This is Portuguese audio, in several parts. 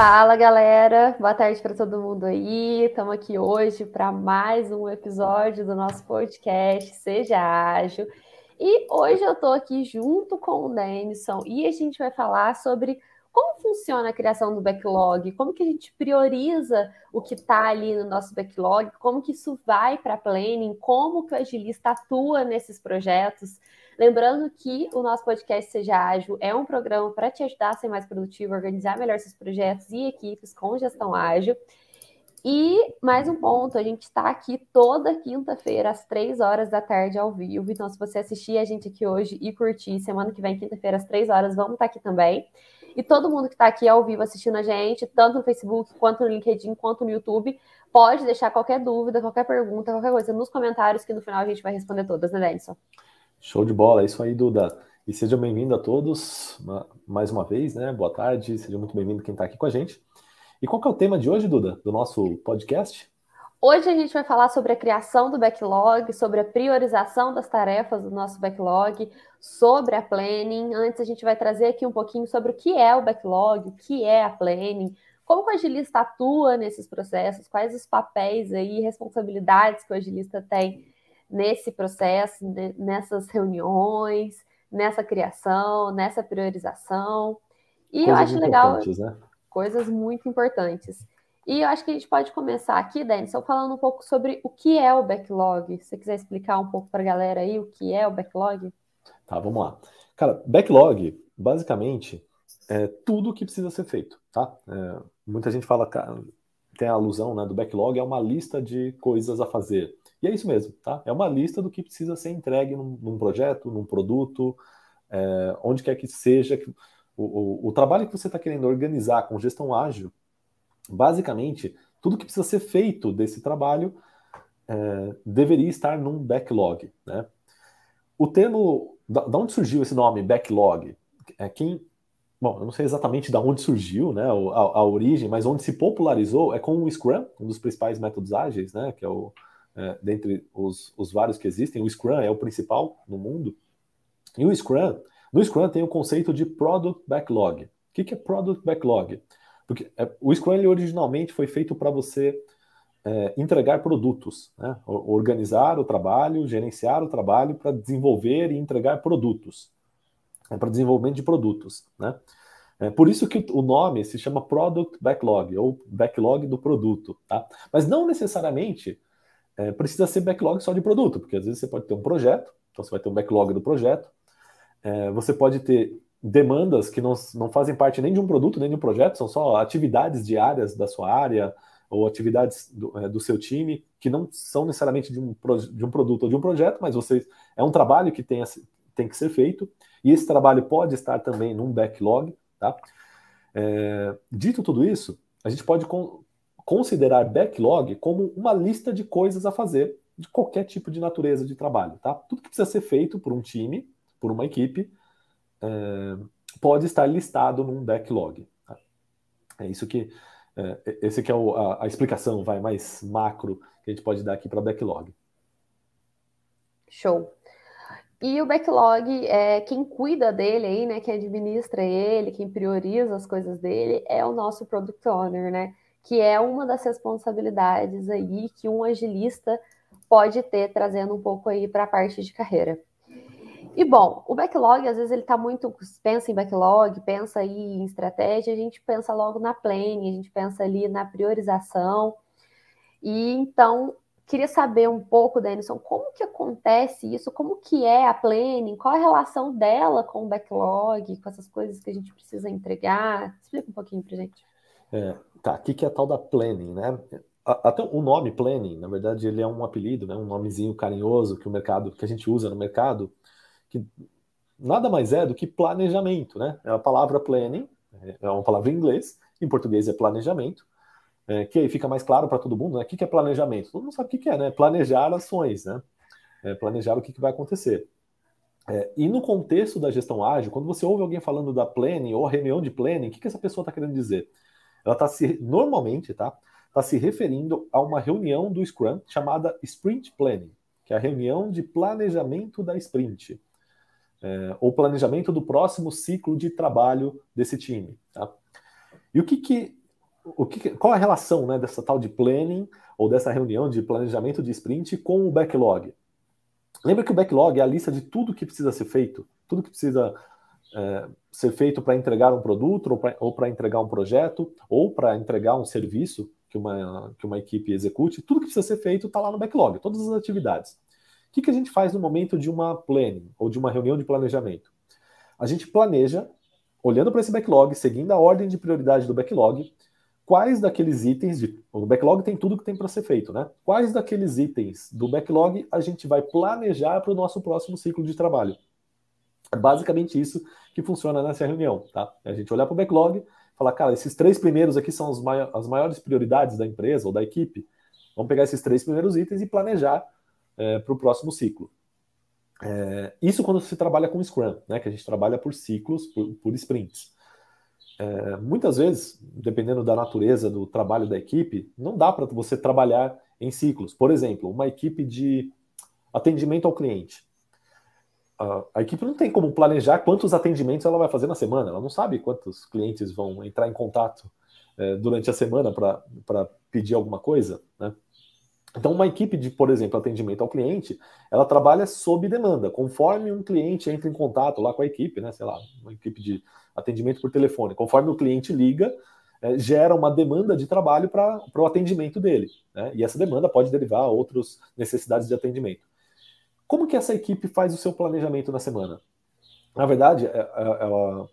Fala galera, boa tarde para todo mundo aí. Estamos aqui hoje para mais um episódio do nosso podcast Seja Ágil. E hoje eu estou aqui junto com o Denison e a gente vai falar sobre como funciona a criação do backlog, como que a gente prioriza o que está ali no nosso backlog, como que isso vai para planning, como que o agilista atua nesses projetos. Lembrando que o nosso podcast Seja Ágil é um programa para te ajudar a ser mais produtivo, organizar melhor seus projetos e equipes com gestão ágil. E mais um ponto, a gente está aqui toda quinta-feira, às três horas da tarde, ao vivo. Então, se você assistir a gente aqui hoje e curtir, semana que vem, quinta-feira, às três horas, vamos estar tá aqui também. E todo mundo que está aqui ao vivo assistindo a gente, tanto no Facebook, quanto no LinkedIn, quanto no YouTube, pode deixar qualquer dúvida, qualquer pergunta, qualquer coisa nos comentários, que no final a gente vai responder todas, né, Denison? Show de bola, é isso aí, Duda. E sejam bem-vindos a todos mais uma vez, né? Boa tarde, seja muito bem-vindo quem está aqui com a gente. E qual que é o tema de hoje, Duda, do nosso podcast? Hoje a gente vai falar sobre a criação do backlog, sobre a priorização das tarefas do nosso backlog, sobre a planning. Antes a gente vai trazer aqui um pouquinho sobre o que é o backlog, o que é a planning, como o agilista atua nesses processos, quais os papéis aí, responsabilidades que o agilista tem nesse processo, nessas reuniões, nessa criação, nessa priorização. E Coisas eu acho legal. Né? coisas muito importantes. E eu acho que a gente pode começar aqui, Denison, falando um pouco sobre o que é o backlog. Se você quiser explicar um pouco para a galera aí o que é o backlog. Tá, vamos lá. Cara, backlog, basicamente, é tudo que precisa ser feito, tá? É, muita gente fala, tem a alusão né, do backlog, é uma lista de coisas a fazer. E é isso mesmo, tá? É uma lista do que precisa ser entregue num, num projeto, num produto, é, onde quer que seja. Que, o, o, o trabalho que você está querendo organizar com gestão ágil, basicamente, tudo que precisa ser feito desse trabalho é, deveria estar num backlog. Né? O termo, da, da, onde surgiu esse nome, backlog? É quem, bom, eu não sei exatamente da onde surgiu, né, a, a, origem, mas onde se popularizou é com o Scrum, um dos principais métodos ágeis, né, que é o, é, dentre os, os vários que existem, o Scrum é o principal no mundo. E o Scrum, no Scrum tem o conceito de Product Backlog. O que é Product Backlog? Porque é, o Scrum ele originalmente foi feito para você é, entregar produtos, né? organizar o trabalho, gerenciar o trabalho para desenvolver e entregar produtos, é para desenvolvimento de produtos, né? É por isso que o nome se chama Product Backlog ou Backlog do produto, tá? Mas não necessariamente é, precisa ser backlog só de produto, porque às vezes você pode ter um projeto, então você vai ter um backlog do projeto, é, você pode ter demandas que não, não fazem parte nem de um produto, nem de um projeto, são só atividades diárias da sua área ou atividades do, é, do seu time que não são necessariamente de um, de um produto ou de um projeto, mas você é um trabalho que tem, tem que ser feito e esse trabalho pode estar também num backlog, tá? É, dito tudo isso, a gente pode con considerar backlog como uma lista de coisas a fazer de qualquer tipo de natureza de trabalho, tá? Tudo que precisa ser feito por um time por uma equipe, é, pode estar listado num backlog. Tá? É isso que é, esse que é o, a, a, explicação vai mais macro que a gente pode dar aqui para backlog. Show. E o backlog, é, quem cuida dele aí, né, quem administra ele, quem prioriza as coisas dele, é o nosso product owner, né? Que é uma das responsabilidades aí que um agilista pode ter, trazendo um pouco aí para a parte de carreira. E bom, o backlog, às vezes, ele está muito. Pensa em backlog, pensa aí em estratégia, a gente pensa logo na planning, a gente pensa ali na priorização. E então, queria saber um pouco, Denison, como que acontece isso? Como que é a planning? Qual a relação dela com o backlog, com essas coisas que a gente precisa entregar? Explica um pouquinho pra gente. É, tá, o que, que é a tal da planning, né? Até o nome planning, na verdade, ele é um apelido, né? um nomezinho carinhoso que o mercado, que a gente usa no mercado que nada mais é do que planejamento, né? É a palavra planning, é uma palavra em inglês, em português é planejamento, é, que aí fica mais claro para todo mundo, né? O que é planejamento? Todo mundo sabe o que é, né? Planejar ações, né? É planejar o que, que vai acontecer. É, e no contexto da gestão ágil, quando você ouve alguém falando da planning ou reunião de planning, o que, que essa pessoa está querendo dizer? Ela está se, normalmente, tá? Está se referindo a uma reunião do Scrum chamada Sprint Planning, que é a reunião de planejamento da sprint é, ou planejamento do próximo ciclo de trabalho desse time. Tá? E o que, que o que, qual a relação né, dessa tal de planning ou dessa reunião de planejamento de sprint com o backlog? Lembra que o backlog é a lista de tudo que precisa ser feito, tudo que precisa é, ser feito para entregar um produto, ou para entregar um projeto, ou para entregar um serviço que uma, que uma equipe execute, tudo que precisa ser feito está lá no backlog, todas as atividades. O que, que a gente faz no momento de uma planning, ou de uma reunião de planejamento? A gente planeja, olhando para esse backlog, seguindo a ordem de prioridade do backlog, quais daqueles itens, de, o backlog tem tudo que tem para ser feito, né? Quais daqueles itens do backlog a gente vai planejar para o nosso próximo ciclo de trabalho? É basicamente isso que funciona nessa reunião, tá? A gente olhar para o backlog, falar, cara, esses três primeiros aqui são as maiores prioridades da empresa ou da equipe. Vamos pegar esses três primeiros itens e planejar é, para o próximo ciclo. É, isso quando se trabalha com Scrum, né, que a gente trabalha por ciclos, por, por sprints. É, muitas vezes, dependendo da natureza do trabalho da equipe, não dá para você trabalhar em ciclos. Por exemplo, uma equipe de atendimento ao cliente a, equipe não tem como planejar quantos atendimentos ela vai fazer na semana. Ela não sabe quantos clientes vão entrar em contato é, durante a semana para pedir alguma coisa. Né? Então, uma equipe de, por exemplo, atendimento ao cliente, ela trabalha sob demanda. Conforme um cliente entra em contato lá com a equipe, né, sei lá, uma equipe de atendimento por telefone, conforme o cliente liga, é, gera uma demanda de trabalho para o atendimento dele. Né? E essa demanda pode derivar a outras necessidades de atendimento. Como que essa equipe faz o seu planejamento na semana? Na verdade, é, é, ela,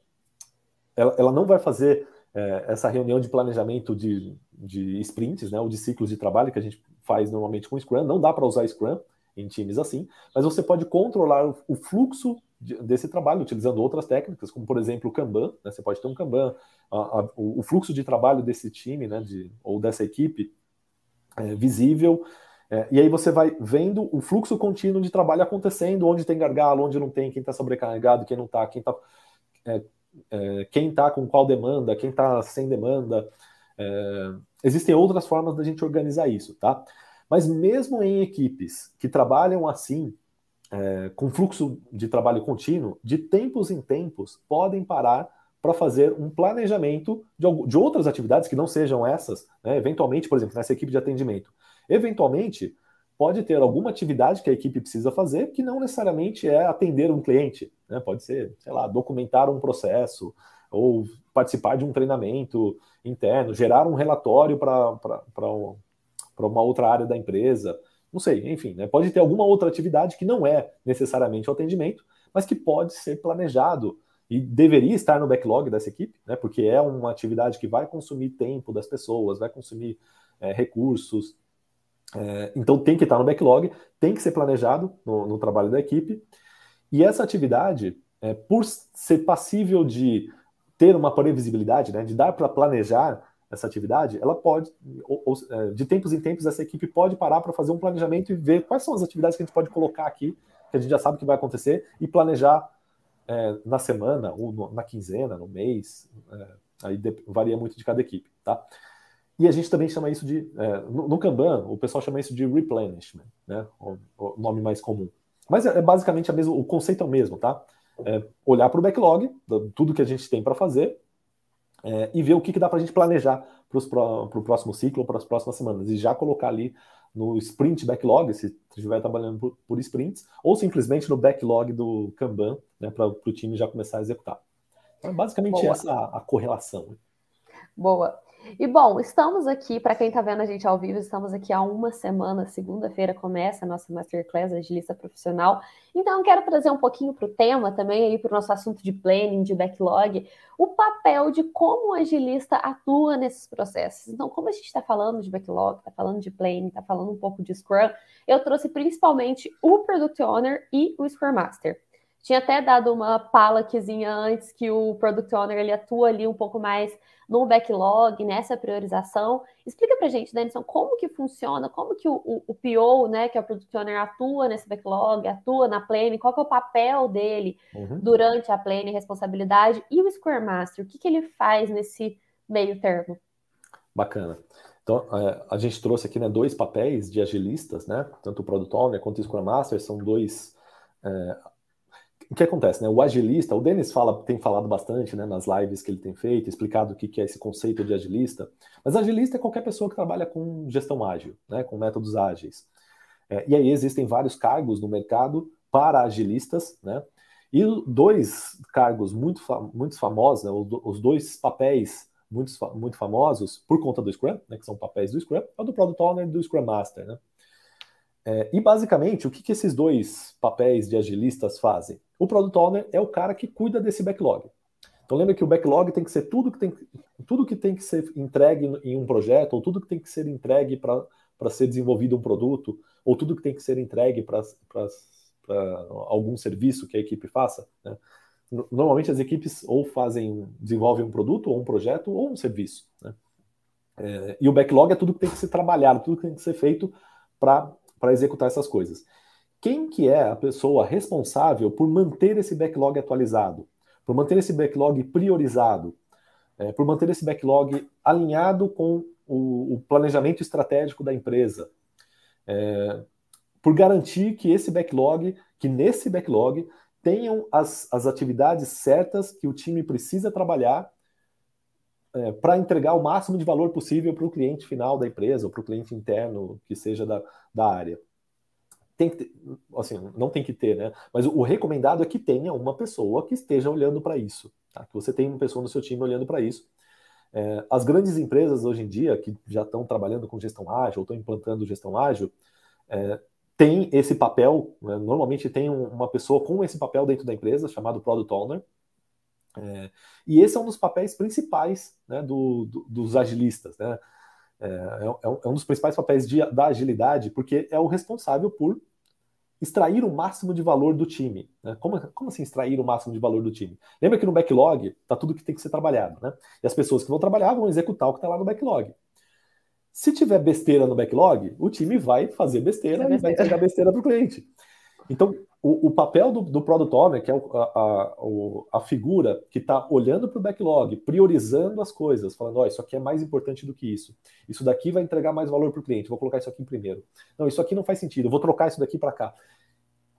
ela, ela não vai fazer é, essa reunião de planejamento de, de sprints, né, ou de ciclos de trabalho que a gente faz normalmente com Scrum. Não dá para usar Scrum em times assim, mas você pode controlar o, o fluxo de, desse trabalho utilizando outras técnicas, como por exemplo o Kanban. Né, você pode ter um Kanban, a, a, o, o, fluxo de trabalho desse time, né, de, ou dessa equipe é, visível é, e aí você vai vendo o fluxo contínuo de trabalho acontecendo, onde tem gargalo, onde não tem, quem está sobrecarregado, quem não está, quem está é, é, quem tá com qual demanda, quem está sem demanda. É, existem outras formas da gente organizar isso, tá? Mas mesmo em equipes que trabalham assim, é, com fluxo de trabalho contínuo, de tempos em tempos, podem parar para fazer um planejamento de, de, outras atividades que não sejam essas, né? eventualmente, por exemplo, nessa equipe de atendimento Eventualmente, pode ter alguma atividade que a equipe precisa fazer que não necessariamente é atender um cliente. Né? Pode ser, sei lá, documentar um processo ou participar de um treinamento interno, gerar um relatório para uma outra área da empresa. Não sei, enfim, né? pode ter alguma outra atividade que não é necessariamente o atendimento, mas que pode ser planejado e deveria estar no backlog dessa equipe, né? porque é uma atividade que vai consumir tempo das pessoas, vai consumir é, recursos, é, então tem que estar no backlog, tem que ser planejado no, no trabalho da equipe. E essa atividade, é, por ser passível de ter uma previsibilidade, né, de dar para planejar essa atividade, ela pode, ou, ou, é, de tempos em tempos, essa equipe pode parar para fazer um planejamento e ver quais são as atividades que a gente pode colocar aqui, que a gente já sabe que vai acontecer, e planejar é, na semana, ou no, na quinzena, no mês, é, aí varia muito de cada equipe, tá? E a gente também chama isso de. É, no, Kanban, o pessoal chama isso de replenishment, né? O, o nome mais comum. Mas é, é, basicamente a mesma, o conceito é o mesmo, tá? É olhar para o backlog, tudo que a gente tem para fazer, é, e ver o que, que dá para a gente planejar para o próximo ciclo, para as próximas semanas, e já colocar ali no sprint backlog, se estiver trabalhando por, por, sprints, ou simplesmente no backlog do Kanban, né, para o time já começar a executar. Então, é basicamente Boa. essa a, a correlação. Boa. E bom, estamos aqui, para quem está vendo a gente ao vivo, estamos aqui há uma semana, segunda-feira começa a nossa Masterclass Agilista Profissional. Então, quero trazer um pouquinho para o tema também, aí para o nosso assunto de planning, de backlog, o papel de como o agilista atua nesses processos. Então, como a gente está falando de backlog, está falando de planning, está falando um pouco de Scrum, eu trouxe principalmente o Product Owner e o Scrum Master. Tinha até dado uma palaquezinha antes que o Product Owner ele atua ali um pouco mais no backlog, nessa priorização. Explica para gente, Denison, como que funciona, como que o, o, o PO, né, que é o Product Owner, atua nesse backlog, atua na planning, qual que é o papel dele uhum. durante a planning, responsabilidade, e o Scrum Master, o que, que ele faz nesse meio termo? Bacana. Então, é, a gente trouxe aqui né, dois papéis de agilistas, né? Tanto o Product Owner quanto o Scrum Master são dois é, o que acontece, né? O agilista, o Denis fala, tem falado bastante né, nas lives que ele tem feito, explicado o que é esse conceito de agilista. Mas agilista é qualquer pessoa que trabalha com gestão ágil, né, com métodos ágeis. É, e aí existem vários cargos no mercado para agilistas, né? E dois cargos muito, muito famosos, né, os dois papéis muito, muito famosos por conta do Scrum, né, que são papéis do Scrum, é o do Product Owner e do Scrum Master, né? É, e basicamente, o que, que esses dois papéis de agilistas fazem? O Product Owner é o cara que cuida desse backlog. Então lembra que o backlog tem que ser tudo que tem, tudo que, tem que ser entregue em um projeto, ou tudo que tem que ser entregue para ser desenvolvido um produto, ou tudo que tem que ser entregue para algum serviço que a equipe faça. Né? Normalmente as equipes ou fazem, desenvolvem um produto, ou um projeto, ou um serviço. Né? É, e o backlog é tudo que tem que ser trabalhado, tudo que tem que ser feito para para executar essas coisas. Quem que é a pessoa responsável por manter esse backlog atualizado, por manter esse backlog priorizado, é, por manter esse backlog alinhado com o, o planejamento estratégico da empresa, é, por garantir que esse backlog, que nesse backlog tenham as, as atividades certas que o time precisa trabalhar é, para entregar o máximo de valor possível para o cliente final da empresa ou para o cliente interno que seja da, da área. Tem que ter, assim, não tem que ter, né? Mas o, recomendado é que tenha uma pessoa que esteja olhando para isso, tá? que você tenha uma pessoa no seu time olhando para isso. É, as grandes empresas hoje em dia que já estão trabalhando com gestão ágil ou estão implantando gestão ágil é, tem esse papel, né? normalmente tem uma pessoa com esse papel dentro da empresa chamado Product Owner, é, e esse é um dos papéis principais né, do, do, dos agilistas. Né? É, é, é, um dos principais papéis de, da agilidade, porque é o responsável por extrair o máximo de valor do time. Né? Como, como assim extrair o máximo de valor do time? Lembra que no backlog está tudo que tem que ser trabalhado. Né? E as pessoas que vão trabalhar vão executar o que está lá no backlog. Se tiver besteira no backlog, o time vai fazer besteira, é besteira. e vai entregar besteira para o cliente. Então, o, o papel do, do, Product Owner, que é a, a, a figura que está olhando para o backlog, priorizando as coisas, falando, oh, isso aqui é mais importante do que isso. Isso daqui vai entregar mais valor para o cliente, vou colocar isso aqui em primeiro. Não, isso aqui não faz sentido, vou trocar isso daqui para cá.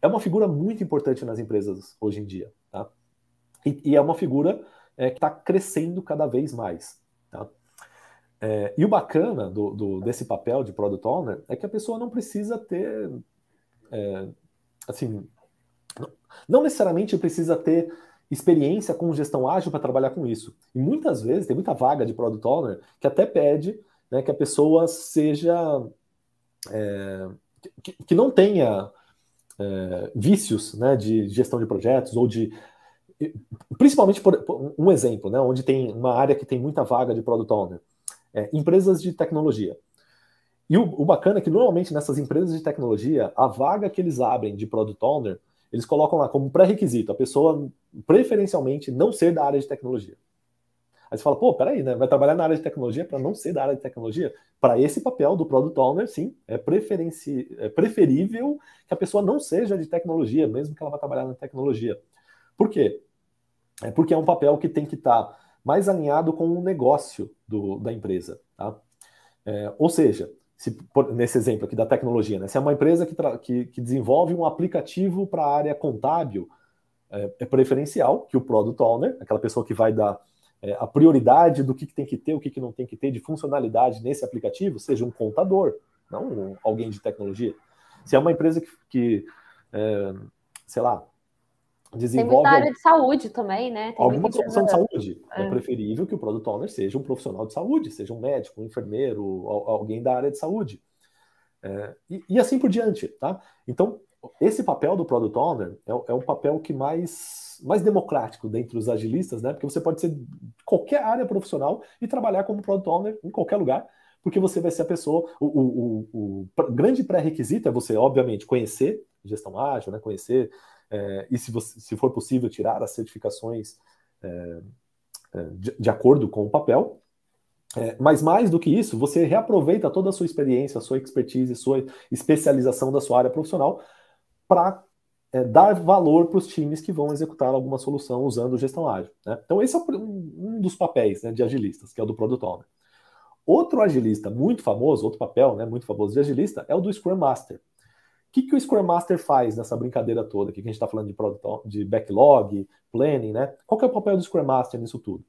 É uma figura muito importante nas empresas hoje em dia. Tá? E, e é uma figura é, que está crescendo cada vez mais. Tá? É, e o bacana do, do, desse papel de Product Owner é que a pessoa não precisa ter... É, assim, não necessariamente precisa ter experiência com gestão ágil para trabalhar com isso. E muitas vezes tem muita vaga de product owner que até pede né, que a pessoa seja é, que, que, não tenha é, vícios né, de gestão de projetos ou de principalmente por, por, um exemplo, né, onde tem uma área que tem muita vaga de product owner, é, empresas de tecnologia. E o, o bacana é que normalmente nessas empresas de tecnologia a vaga que eles abrem de product owner eles colocam lá como pré-requisito a pessoa preferencialmente não ser da área de tecnologia. Aí você fala, pô, peraí, né? Vai trabalhar na área de tecnologia para não ser da área de tecnologia? Para esse papel do Product Owner, sim, é, preferenci... é preferível que a pessoa não seja de tecnologia, mesmo que ela vá trabalhar na tecnologia. Por quê? É porque é um papel que tem que estar tá mais alinhado com o negócio do, da empresa. Tá? É, ou seja, se, nesse exemplo aqui da tecnologia, né? se é uma empresa que, que, que desenvolve um aplicativo para a área contábil, é, é, preferencial que o Product Owner, aquela pessoa que vai dar é, a prioridade do que, que, tem que ter, o que, que não tem que ter de funcionalidade nesse aplicativo, seja um contador, não alguém de tecnologia. Se é uma empresa que, que é, sei lá, desenvolve. Tem muita área de saúde também, né? Tem alguma solução de saúde. É. é. preferível que o product owner seja um profissional de saúde, seja um médico, um enfermeiro, alguém da área de saúde. É, e, e, assim por diante, tá? Então, esse papel do product owner é, é o papel que mais, mais democrático dentre os agilistas, né? Porque você pode ser de qualquer área profissional e trabalhar como product owner em qualquer lugar, porque você vai ser a pessoa. O, o, o, o grande pré-requisito é você, obviamente, conhecer gestão ágil, né? Conhecer é, e se, você, se for possível tirar as certificações é, é, de, de, acordo com o papel. É, mas mais do que isso, você reaproveita toda a sua experiência, a sua expertise, a sua especialização da sua área profissional para é, dar valor para os times que vão executar alguma solução usando gestão ágil. Né? Então, esse é um, dos papéis né, de agilistas, que é o do Product Owner. Outro agilista muito famoso, outro papel né, muito famoso de agilista, é o do Scrum Master que, que o Scrum Master faz nessa brincadeira toda aqui, que a gente está falando de, product, de backlog, planning, né? Qual é o papel do Scrum Master nisso tudo?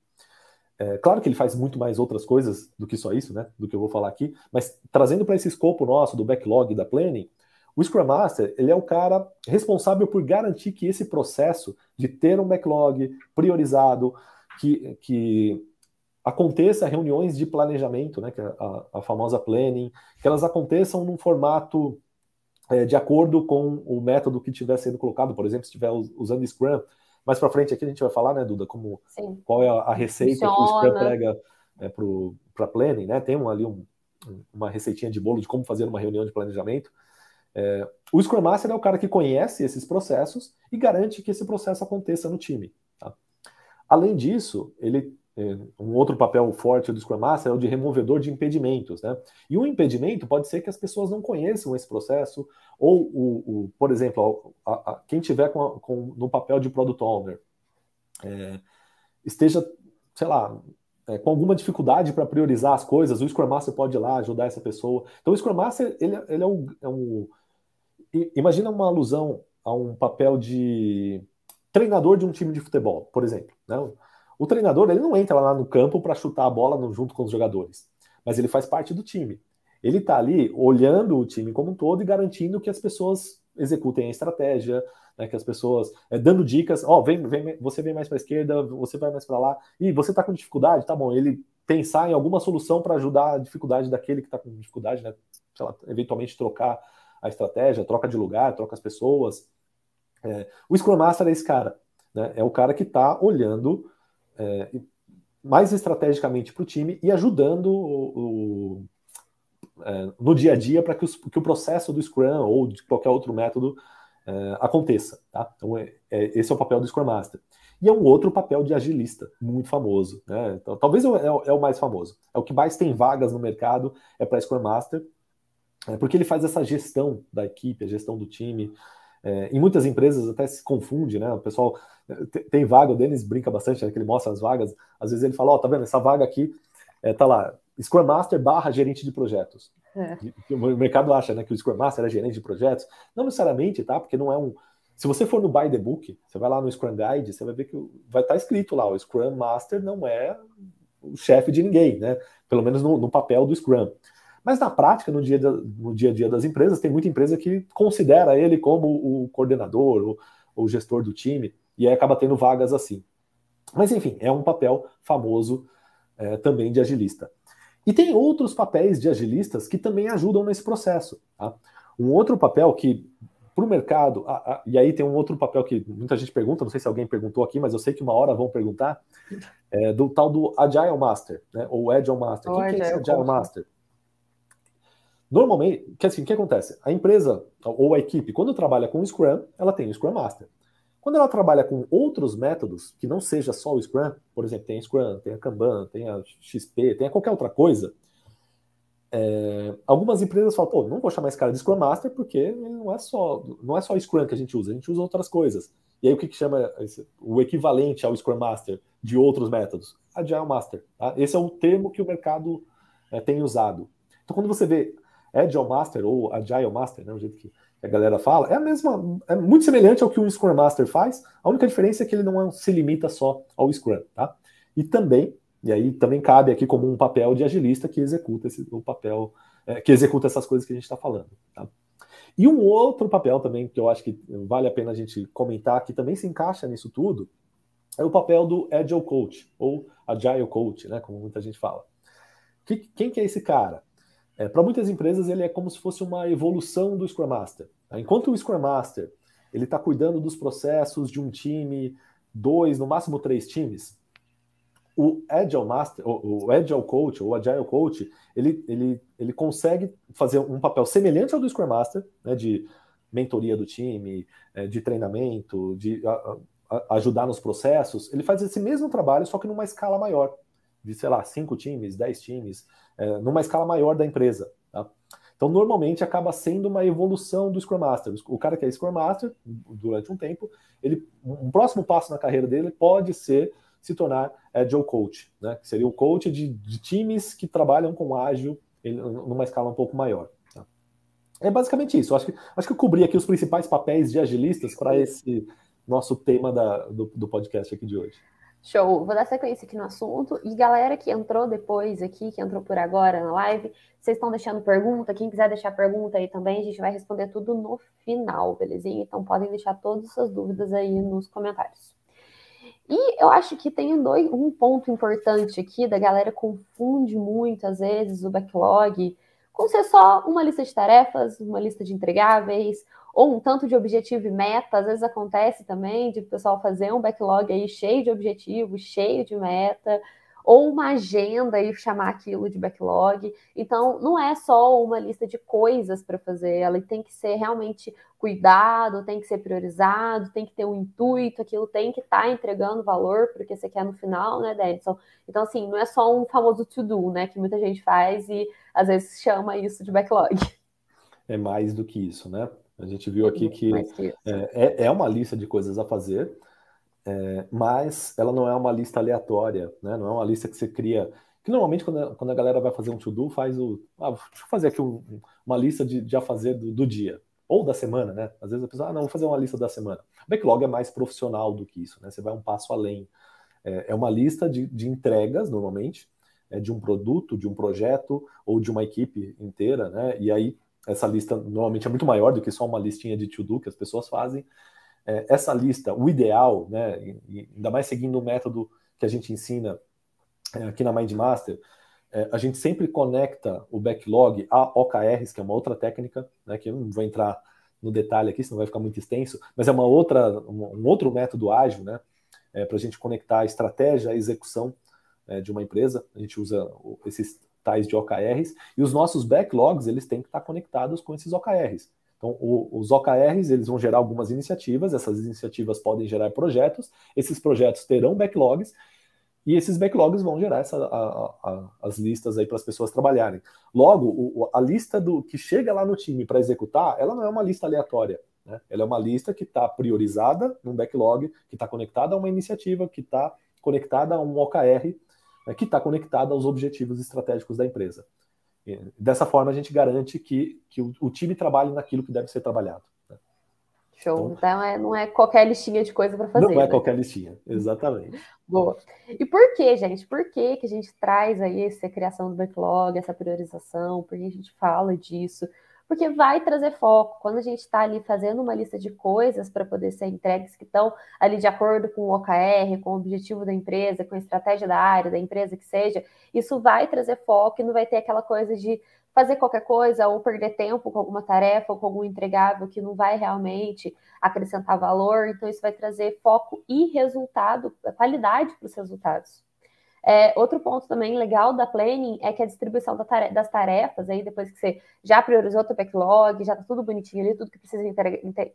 É, claro que ele faz muito mais outras coisas do que só isso, né? Do que eu vou falar aqui, mas trazendo para esse escopo nosso do backlog e da planning, o Scrum Master ele é o cara responsável por garantir que esse processo de ter um backlog priorizado, que, que aconteça reuniões de planejamento, né, que é a, a famosa planning, que elas aconteçam num formato é, de acordo com o método que estiver sendo colocado, por exemplo, se estiver usando Scrum. Mais para frente aqui a gente vai falar, né, Duda, como Sim. qual é a, receita Funciona. que o Scrum prega é, para planning, né? Tem um, ali um, uma receitinha de bolo de como fazer uma reunião de planejamento. É, o Scrum Master é o cara que conhece esses processos e garante que esse processo aconteça no time. Tá? Além disso, ele um outro papel forte do Scrum Master é o de removedor de impedimentos, né? E um impedimento pode ser que as pessoas não conheçam esse processo, ou, o, o por exemplo, a, a, quem tiver com, com, no papel de Product Owner é, esteja, sei lá, é, com alguma dificuldade para priorizar as coisas, o Scrum Master pode ir lá ajudar essa pessoa. Então, o Scrum Master, ele, ele é, um, é um... Imagina uma alusão a um papel de treinador de um time de futebol, por exemplo, né? O treinador ele não entra lá no campo para chutar a bola no, junto com os jogadores, mas ele faz parte do time. Ele está ali olhando o time como um todo e garantindo que as pessoas executem a estratégia, né, que as pessoas é, dando dicas, ó, oh, vem, vem, você vem mais para a esquerda, você vai mais para lá, e você está com dificuldade, tá bom? Ele pensar em alguma solução para ajudar a dificuldade daquele que está com dificuldade, né? Sei lá, eventualmente trocar a estratégia, troca de lugar, troca as pessoas. É, o Scrum Master é esse cara, né? É o cara que está olhando é, mais estrategicamente para o time e ajudando o, o, é, no dia a dia para que, que, o processo do Scrum ou de qualquer outro método é, aconteça. Tá? Então, é, é, esse é o papel do Scrum Master. E é um outro papel de agilista, muito famoso. Né? Então, talvez é, é, o mais famoso. É o que mais tem vagas no mercado, é para Scrum Master, porque ele faz essa gestão da equipe, a gestão do time, é, em muitas empresas até se confunde, né? O pessoal tem vaga, o Denis brinca bastante, né, que ele mostra as vagas. Às vezes ele fala: Ó, oh, tá vendo, essa vaga aqui é, tá lá, Scrum Master barra gerente de projetos. É. O mercado acha né, que o Scrum Master é gerente de projetos. Não necessariamente, tá? Porque não é um. Se você for no Buy the Book, você vai lá no Scrum Guide, você vai ver que vai estar tá escrito lá: o Scrum Master não é o chefe de ninguém, né? Pelo menos no, no papel do Scrum. Mas na prática, no dia, no dia a dia das empresas, tem muita empresa que considera ele como o coordenador, o, o gestor do time, e aí acaba tendo vagas assim. Mas enfim, é um papel famoso é, também de agilista. E tem outros papéis de agilistas que também ajudam nesse processo. Tá? Um outro papel que, para o mercado, ah, ah, e aí tem um outro papel que muita gente pergunta, não sei se alguém perguntou aqui, mas eu sei que uma hora vão perguntar, é, do tal do Agile Master, né, ou Agile Master. O que, que é esse Agile Master? Normalmente, que assim, o que acontece? A empresa ou a equipe, quando trabalha com o Scrum, ela tem o Scrum Master. Quando ela trabalha com outros métodos, que não seja só o Scrum, por exemplo, tem a Scrum, tem a Kanban, tem a XP, tem a qualquer outra coisa, é, algumas empresas falam, pô, não vou chamar esse cara de Scrum Master porque não é só não é só Scrum que a gente usa, a gente usa outras coisas. E aí o que, que chama esse, o equivalente ao Scrum Master de outros métodos? Agile Master. Tá? Esse é o termo que o mercado é, tem usado. Então quando você vê Agile Master ou Agile Master, né, o jeito que a galera fala, é a mesma, é muito semelhante ao que o Scrum Master faz. A única diferença é que ele não se limita só ao Scrum, tá? E também, e aí também cabe aqui como um papel de agilista que executa esse o papel, é, que executa essas coisas que a gente está falando, tá? E um outro papel também que eu acho que vale a pena a gente comentar, que também se encaixa nisso tudo, é o papel do Agile Coach, ou Agile Coach, né, como muita gente fala. Que, quem que é esse cara? É, Para muitas empresas, ele é como se fosse uma evolução do Scrum Master. Tá? Enquanto o Scrum Master ele está cuidando dos processos de um time, dois, no máximo três times, o Agile Master, o, Agile Coach, ou Agile Coach, ele, ele, ele consegue fazer um papel semelhante ao do Scrum Master, né, de mentoria do time, é, de treinamento, de ajudar nos processos. Ele faz esse mesmo trabalho, só que numa escala maior, de, sei lá, cinco times, dez times, é, numa escala maior da empresa. Tá? Então, normalmente acaba sendo uma evolução do Scrum Master. O cara que é Scrum Master, durante um tempo, ele, um próximo passo na carreira dele pode ser se tornar Agile Coach, né? que seria o coach de, de times que trabalham com ágil numa escala um pouco maior. Tá? É basicamente isso. Acho que, acho que eu cobri aqui os principais papéis de agilistas para esse nosso tema da, do, do podcast aqui de hoje. Show, vou dar sequência aqui no assunto. E galera que entrou depois aqui, que entrou por agora na live, vocês estão deixando pergunta. Quem quiser deixar pergunta aí também, a gente vai responder tudo no final, belezinha? Então podem deixar todas as suas dúvidas aí nos comentários. E eu acho que tem dois, um ponto importante aqui, da galera confunde muito, às vezes, o backlog com ser só uma lista de tarefas, uma lista de entregáveis, ou um tanto de objetivo e meta. Às vezes acontece também de o pessoal fazer um backlog aí cheio de objetivos, cheio de meta, ou uma agenda e chamar aquilo de backlog. Então, não é só uma lista de coisas para fazer, ela tem que ser realmente cuidado, tem que ser priorizado, tem que ter um intuito, aquilo tem que estar tá entregando valor porque você quer no final, né, Denison? Então, assim, não é só um famoso to-do, né, que muita gente faz e às vezes chama isso de backlog. É mais do que isso, né? A gente viu aqui que, é, é, é uma lista de coisas a fazer, é, mas ela não é uma lista aleatória, né? Não é uma lista que você cria. Que normalmente, quando a, quando a galera vai fazer um to-do, faz o. Ah, deixa eu fazer aqui um, uma lista de, de a fazer do, do, dia. Ou da semana, né? Às vezes a pessoa, ah, não, vou fazer uma lista da semana. Backlog é mais profissional do que isso, né? Você vai um passo além. É, é uma lista de, de entregas, normalmente, é, de um produto, de um projeto ou de uma equipe inteira, né? E aí, essa lista normalmente é muito maior do que só uma listinha de to-do que as pessoas fazem é, essa lista, o ideal, né, e, ainda mais seguindo o método que a gente ensina é, aqui na MindMaster, é, a gente sempre conecta o backlog a OKRs, que é uma outra técnica, né, que eu não vou entrar no detalhe aqui, senão vai ficar muito extenso, mas é uma outra, um, um outro método ágil, né, é, para a gente conectar a estratégia à execução é, de uma empresa. A gente usa esses tais de OKRs e os nossos backlogs eles têm que estar conectados com esses OKRs. Então, o, os OKRs eles vão gerar algumas iniciativas, essas iniciativas podem gerar projetos, esses projetos terão backlogs, e esses backlogs vão gerar essa, a, a, as listas aí para as pessoas trabalharem. Logo, o, a lista do que chega lá no time para executar, ela não é uma lista aleatória. Né? Ela é uma lista que está priorizada num backlog, que está conectada a uma iniciativa, que está conectada a um OKR, né, que está conectada aos objetivos estratégicos da empresa. Dessa forma, a gente garante que, que o, o time trabalhe naquilo que deve ser trabalhado. Né? Show. Então, então é, não é qualquer listinha de coisa para fazer. Não é né? qualquer listinha, exatamente. Boa. E por que, gente? Por que, que a gente traz aí essa criação do backlog, essa priorização? Por que a gente fala disso? Porque vai trazer foco. Quando a gente está ali fazendo uma lista de coisas para poder ser entregues que estão ali de acordo com o OKR, com o objetivo da empresa, com a estratégia da área, da empresa que seja, isso vai trazer foco e não vai ter aquela coisa de fazer qualquer coisa ou perder tempo com alguma tarefa ou com algum entregável que não vai realmente acrescentar valor. Então, isso vai trazer foco e resultado, qualidade para os resultados. É, outro ponto também legal da planning é que a distribuição das tarefas, aí depois que você já priorizou o backlog, já está tudo bonitinho ali, tudo que precisa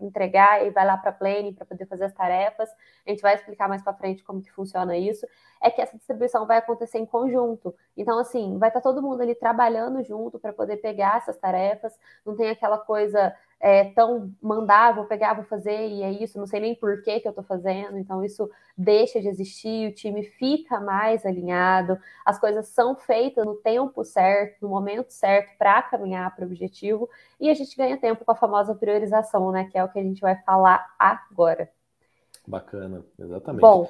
entregar, e vai lá para planning para poder fazer as tarefas. A gente vai explicar mais para frente como que funciona isso. É que essa distribuição vai acontecer em conjunto. Então, assim, vai estar tá todo mundo ali trabalhando junto para poder pegar essas tarefas. Não tem aquela coisa é, tão mandar, vou pegar, vou fazer, e é isso, não sei nem por que, que eu estou fazendo, então isso deixa de existir, o time fica mais alinhado, as coisas são feitas no tempo certo, no momento certo, para caminhar para o objetivo, e a gente ganha tempo com a famosa priorização, né? Que é o que a gente vai falar agora. Bacana, exatamente. Bom.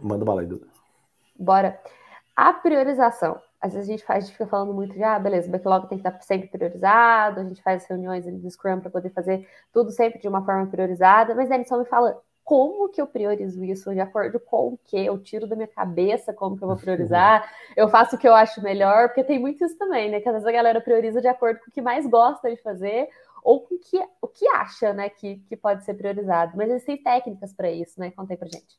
Manda bala aí, Duda. Bora. A priorização às vezes a gente faz, a gente fica falando muito de, ah, beleza, o backlog tem que estar sempre priorizado, a gente faz as reuniões do Scrum para poder fazer tudo sempre de uma forma priorizada, mas daí só me fala como que eu priorizo isso, de acordo com o que eu tiro da minha cabeça como que eu vou priorizar, eu faço o que eu acho melhor, porque tem muito isso também, né, que às vezes a galera prioriza de acordo com o que mais gosta de fazer, ou com o que, o que acha, né, que, que pode ser priorizado, mas existem técnicas para isso, né, contei pra gente.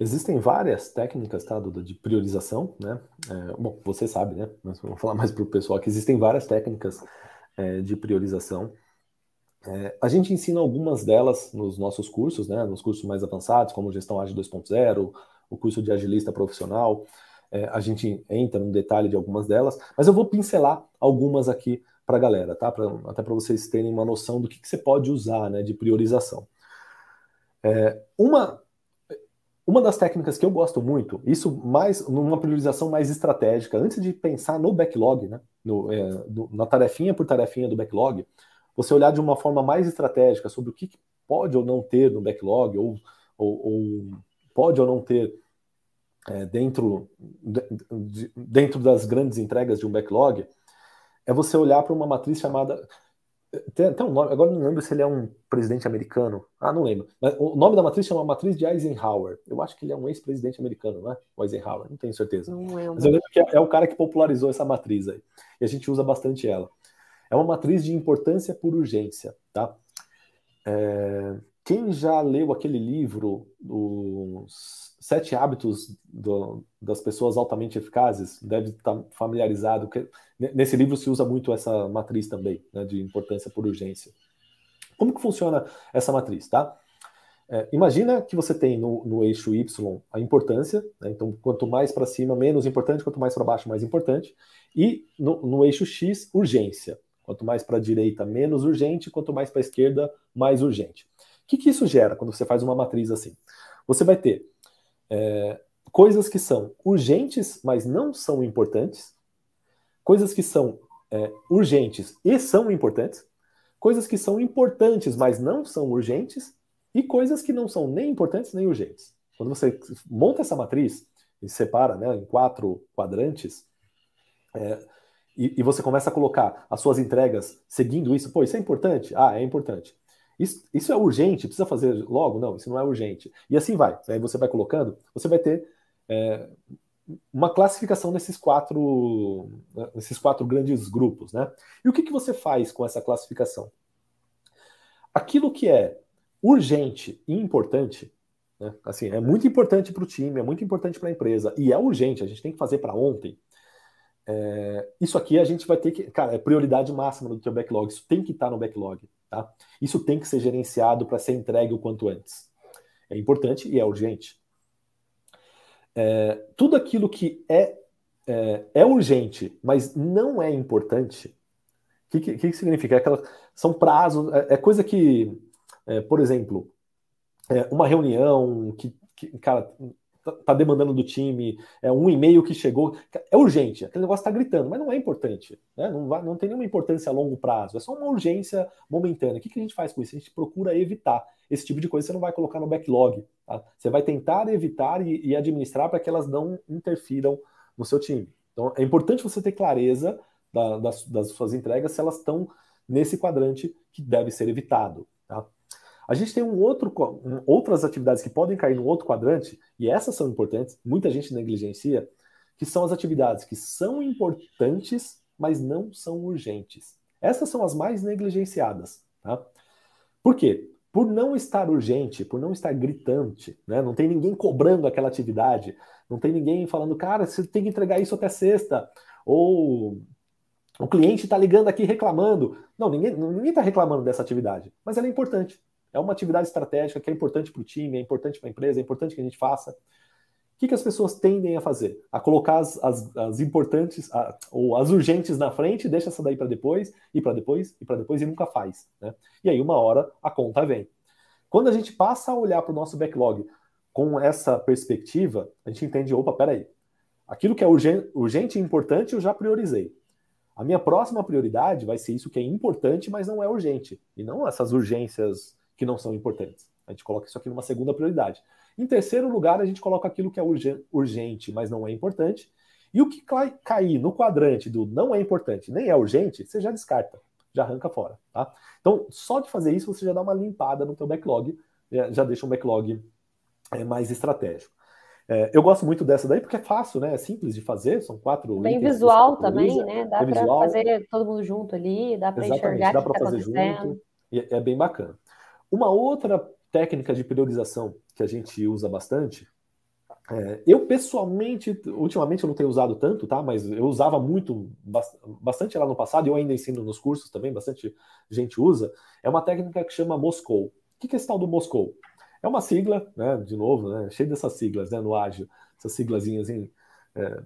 Existem várias técnicas, tá, Duda, de priorização, né? É, bom, você sabe, né? Mas vamos falar mais para o pessoal que existem várias técnicas é, de priorização. É, a gente ensina algumas delas nos nossos cursos, né? Nos cursos mais avançados, como Gestão Ágil 2.0, o curso de Agilista Profissional. É, a gente entra no detalhe de algumas delas, mas eu vou pincelar algumas aqui para a galera, tá? Pra, até para vocês terem uma noção do que, que você pode usar, né? De priorização. É, uma uma das técnicas que eu gosto muito, isso mais numa priorização mais estratégica, antes de pensar no backlog, né, no, é, no, na tarefinha por tarefinha do backlog, você olhar de uma forma mais estratégica sobre o que pode ou não ter no backlog, ou, ou, ou pode ou não ter é, dentro, de, dentro das grandes entregas de um backlog, é você olhar para uma matriz chamada tem, tem um nome, agora não lembro se ele é um presidente americano. Ah, não lembro. Mas o nome da matriz chama Matriz de Eisenhower. Eu acho que ele é um ex-presidente americano, não é? O Eisenhower, não tenho certeza. Não lembro. Mas eu lembro que é, é, o cara que popularizou essa matriz aí. E a gente usa bastante ela. É uma matriz de importância por urgência, tá? É, quem já leu aquele livro, Os Sete Hábitos do, das Pessoas Altamente Eficazes, deve estar familiarizado. Que, nesse livro se usa muito essa matriz também, né, de importância por urgência. Como que funciona essa matriz, tá? É, imagina que você tem no, no eixo Y a importância, né, então quanto mais para cima, menos importante, quanto mais para baixo, mais importante, e no, no eixo X, urgência. Quanto mais para a direita, menos urgente, quanto mais para a esquerda, mais urgente. O que, que isso gera quando você faz uma matriz assim? Você vai ter é, coisas que são urgentes, mas não são importantes, coisas que são é, urgentes e são importantes, coisas que são importantes, mas não são urgentes, e coisas que não são nem importantes nem urgentes. Quando você monta essa matriz e separa né, em quatro quadrantes, é, e, e, você começa a colocar as suas entregas seguindo isso, pô, isso é importante? Ah, é importante. Isso, isso é urgente? Precisa fazer logo? Não, isso não é urgente. E assim vai. Aí você vai colocando, você vai ter é, uma classificação nesses quatro, nesses quatro grandes grupos, né? E o que, que você faz com essa classificação? Aquilo que é urgente e importante, né? assim, é muito importante para o time, é muito importante para a empresa, e é urgente, a gente tem que fazer para ontem. É, isso aqui a gente vai ter que, cara, é prioridade máxima do teu backlog, isso tem que estar tá no backlog. Tá? Isso tem que ser gerenciado para ser entregue o quanto antes. É importante e é urgente. É, tudo aquilo que é, é, é, urgente, mas não é importante, o que, que, que, significa? É aquela, são prazos, é, é coisa que, é, por exemplo, uma reunião que, que, cara, Tá, tá demandando do time, é um e-mail que chegou, é urgente, aquele negócio está gritando, mas não é importante, né? não, vai, não tem nenhuma importância a longo prazo, é só uma urgência momentânea. O que, que a gente faz com isso? A gente procura evitar esse tipo de coisa, você não vai colocar no backlog, tá? você vai tentar evitar e, e administrar para que elas não interfiram no seu time. Então é importante você ter clareza da, das, das suas entregas se elas estão nesse quadrante que deve ser evitado. Tá? A gente tem um outro, um, outras atividades que podem cair no outro quadrante, e essas são importantes, muita gente negligencia, que são as atividades que são importantes, mas não são urgentes. Essas são as mais negligenciadas. Tá? Por quê? Por não estar urgente, por não estar gritante, né? não tem ninguém cobrando aquela atividade, não tem ninguém falando, cara, você tem que entregar isso até sexta, ou o cliente está ligando aqui reclamando. Não, ninguém está reclamando dessa atividade, mas ela é importante. É uma atividade estratégica que é importante para o time, é importante para a empresa, é importante que a gente faça. O que, que as pessoas tendem a fazer? A colocar as, as, as importantes a, ou as urgentes na frente, deixa essa daí para depois, e para depois, e para depois, e nunca faz. Né? E aí, uma hora, a conta vem. Quando a gente passa a olhar para o nosso backlog com essa perspectiva, a gente entende: opa, peraí, aquilo que é urgente, urgente e importante eu já priorizei. A minha próxima prioridade vai ser isso que é importante, mas não é urgente. E não essas urgências que não são importantes. A gente coloca isso aqui numa segunda prioridade. Em terceiro lugar, a gente coloca aquilo que é urgente, mas não é importante. E o que cair no quadrante do não é importante nem é urgente, você já descarta, já arranca fora. Tá? Então, só de fazer isso, você já dá uma limpada no teu backlog, já deixa um backlog é, mais estratégico. É, eu gosto muito dessa daí porque é fácil, né? É simples de fazer, são quatro. Bem visual também, né? Dá é para fazer todo mundo junto ali, dá para enxergar. Dá para tá fazer junto. E é bem bacana. Uma outra técnica de priorização que a gente usa bastante, é, eu pessoalmente, ultimamente eu não tenho usado tanto, tá? Mas eu usava muito, bastante lá no passado, e eu ainda ensino nos cursos também, bastante gente usa, é uma técnica que chama Moscou. O que é esse tal do Moscou? É uma sigla, né? De novo, né? Cheio dessas siglas, né? No ágil, essas siglazinhas em, é,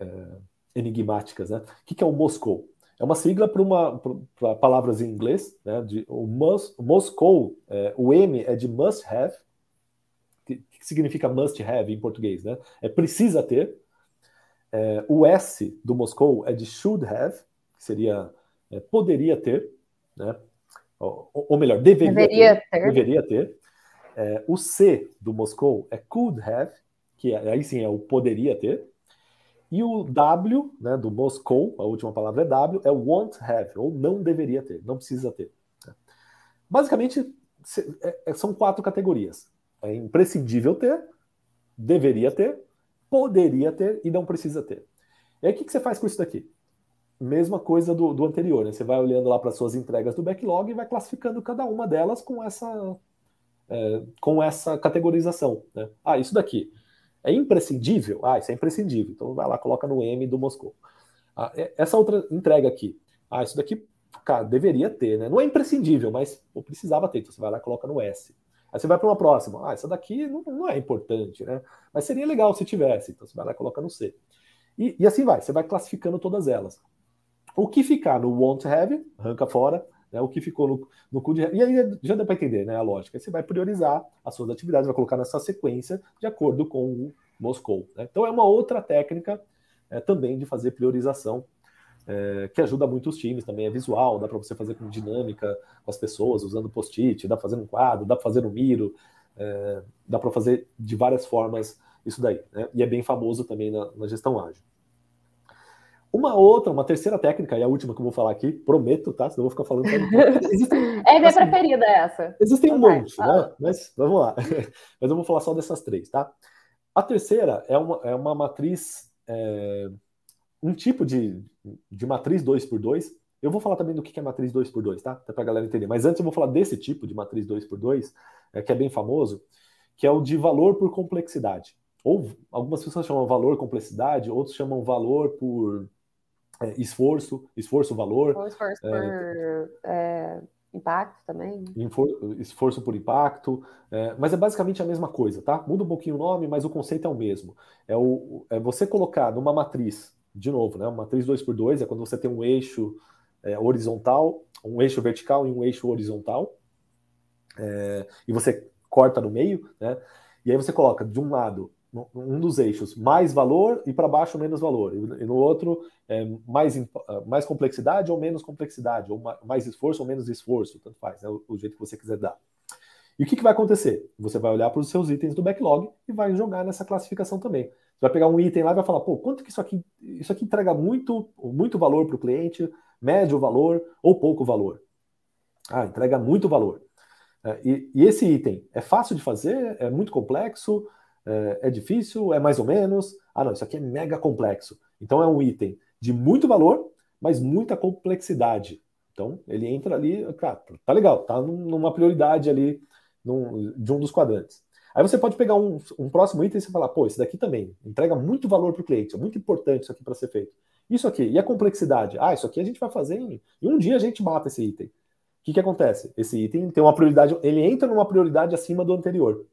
é, enigmáticas, né? O que é o Moscou? É uma sigla para palavras em inglês, né? De, o must, Moscow, é, o M é de must have, que, que significa must have em português? Né? É precisa ter. É, o S do Moscou é de should have, que seria é, poderia ter, né? ou, ou melhor, deveria, deveria ter, ter. Deveria ter. É, o C do Moscou é could have, que é, aí sim é o poderia ter. E o W, né, do Moscou, a última palavra é W, é won't have, ou não deveria ter, não precisa ter. Basicamente, é, é, são quatro categorias. É imprescindível ter, deveria ter, poderia ter e não precisa ter. E aí, o que, que você faz com isso daqui? Mesma coisa do, do anterior, né? Você vai olhando lá para suas entregas do backlog e vai classificando cada uma delas com essa, é, com essa categorização. Né? Ah, isso daqui é imprescindível? Ah, isso é imprescindível. Então vai lá, coloca no M do Moscou. Ah, essa outra entrega aqui. Ah, isso daqui, cara, deveria ter, né? Não é imprescindível, mas pô, precisava ter. Então você vai lá coloca no S. Aí você vai para uma próxima. Ah, essa daqui não, não, é importante, né? Mas seria legal se tivesse. Então você vai lá coloca no C. E, e assim vai, você vai classificando todas elas. O que ficar no won't have, arranca fora. Né, o que ficou no, no cu de. E aí já dá para entender né, a lógica. Você vai priorizar as suas atividades, vai colocar nessa sequência de acordo com o Moscou. Né? Então é uma outra técnica é, também de fazer priorização. É, que ajuda muito os times também, é visual, dá para você fazer com dinâmica com as pessoas, usando post-it, dá para fazer um quadro, dá para fazer um miro, é, dá para fazer de várias formas isso daí. Né? E é bem famoso também na, na gestão ágil. Uma outra, uma terceira técnica, e a última que eu vou falar aqui, prometo, tá? Senão eu vou ficar falando. Existem, é minha assim, preferida essa. Existem um monte, né? Mas vamos lá. Mas eu vou falar só dessas três, tá? A terceira é uma, é uma matriz, é, um tipo de, de matriz 2x2. Eu vou falar também do que é matriz 2x2, tá? Até pra galera entender. Mas antes eu vou falar desse tipo de matriz 2x2, é, que é bem famoso, que é o de valor por complexidade. Ou algumas pessoas chamam valor complexidade, outros chamam valor por é, esforço, esforço, valor. Ou esforço é, por é, impacto também. Esforço por impacto, é, mas é basicamente a mesma coisa, tá? Muda um pouquinho o nome, mas o conceito é o mesmo. É, o, é você colocar numa matriz, de novo, né? Uma matriz 2 por 2 é quando você tem um eixo é, horizontal, um eixo vertical e um eixo horizontal, é, e você corta no meio, né? E aí você coloca de um lado um dos eixos mais valor e para baixo menos valor, e no outro é, mais, mais complexidade ou menos complexidade, ou mais esforço ou menos esforço, tanto faz, é o, o jeito que você quiser dar. E o que, que vai acontecer? Você vai olhar para os seus itens do backlog e vai jogar nessa classificação também. Você vai pegar um item lá e vai falar, pô, quanto que isso aqui, isso aqui entrega muito, muito valor para o cliente, médio valor ou pouco valor? Ah, entrega muito valor. É, e, e esse item é fácil de fazer, é muito complexo, é, é difícil? É mais ou menos? Ah, não, isso aqui é mega complexo. Então é um item de muito valor, mas muita complexidade. Então ele entra ali, cara, tá legal, tá numa prioridade ali num, de um dos quadrantes. Aí você pode pegar um, um próximo item e você falar, pô, esse daqui também entrega muito valor para o cliente, é muito importante isso aqui para ser feito. Isso aqui, e a complexidade? Ah, isso aqui a gente vai fazer em, em um dia a gente mata esse item. O que, que acontece? Esse item tem uma prioridade, ele entra numa prioridade acima do anterior.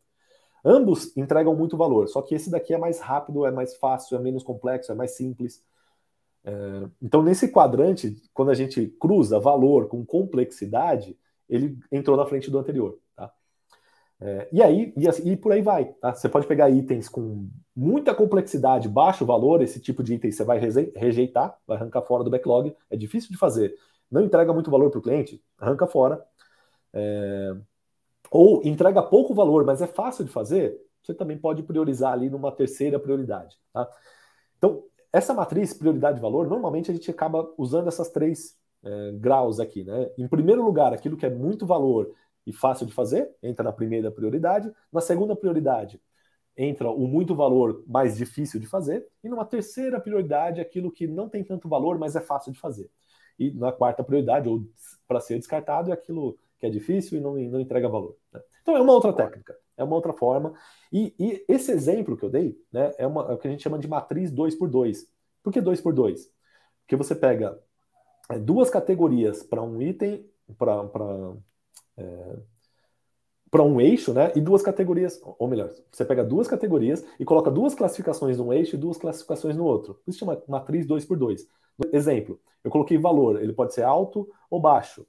Ambos entregam muito valor, só que esse daqui é mais rápido, é mais fácil, é menos complexo, é mais simples. É, então, nesse quadrante, quando a gente cruza valor com complexidade, ele entrou na frente do anterior. Tá? É, e aí, e, assim, e, por aí vai. Tá? Você pode pegar itens com muita complexidade, baixo valor, esse tipo de item você vai rejeitar, vai arrancar fora do backlog, é difícil de fazer. Não entrega muito valor para o cliente, arranca fora. É, ou entrega pouco valor, mas é fácil de fazer, você também pode priorizar ali numa terceira prioridade. Tá? Então, essa matriz prioridade-valor, normalmente a gente acaba usando essas três é, graus aqui. Né? Em primeiro lugar, aquilo que é muito valor e fácil de fazer, entra na primeira prioridade. Na segunda prioridade, entra o muito valor mais difícil de fazer. E numa terceira prioridade, aquilo que não tem tanto valor, mas é fácil de fazer. E na quarta prioridade, ou para ser descartado, é aquilo que é difícil e não, não entrega valor. Né? Então é uma outra técnica, é uma outra forma. E, e esse exemplo que eu dei né, é, uma, é, o que a gente chama de matriz 2 por 2 Por que 2 por 2 Porque você pega é, duas categorias para um item, para é, para um eixo, né? E duas categorias, ou melhor, você pega duas categorias e coloca duas classificações num eixo e duas classificações no outro. Isso chama matriz 2 por 2 Exemplo, eu coloquei valor, ele pode ser alto ou baixo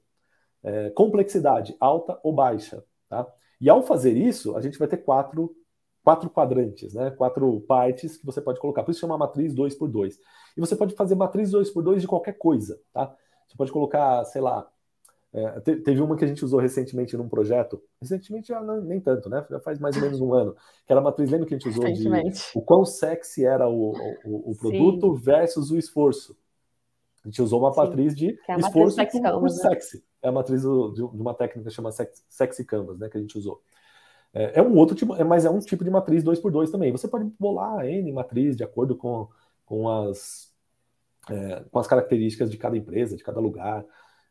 é, complexidade alta ou baixa. Tá? E ao fazer isso, a gente vai ter quatro quatro quadrantes, né? Quatro partes que você pode colocar. Por isso chama matriz 2 por 2 E você pode fazer matriz 2 por 2 de qualquer coisa, tá? Você pode colocar, sei lá, é, teve uma que a gente usou recentemente num projeto, recentemente não, nem tanto, né? Já faz mais ou menos um ano, que era uma matriz, lembra que a gente usou de o quão sexy era o, o, o produto Sim. versus o esforço. A gente usou uma Sim, matriz de é esforço matriz por, por né? sexy. É a matriz de, de uma técnica que chama sexy canvas, né? Que a gente usou. É, é, um outro tipo, é, mas é um tipo de matriz 2x2 também. Você pode bolar N matriz de acordo com, com, as, é, com as características de cada empresa, de cada lugar.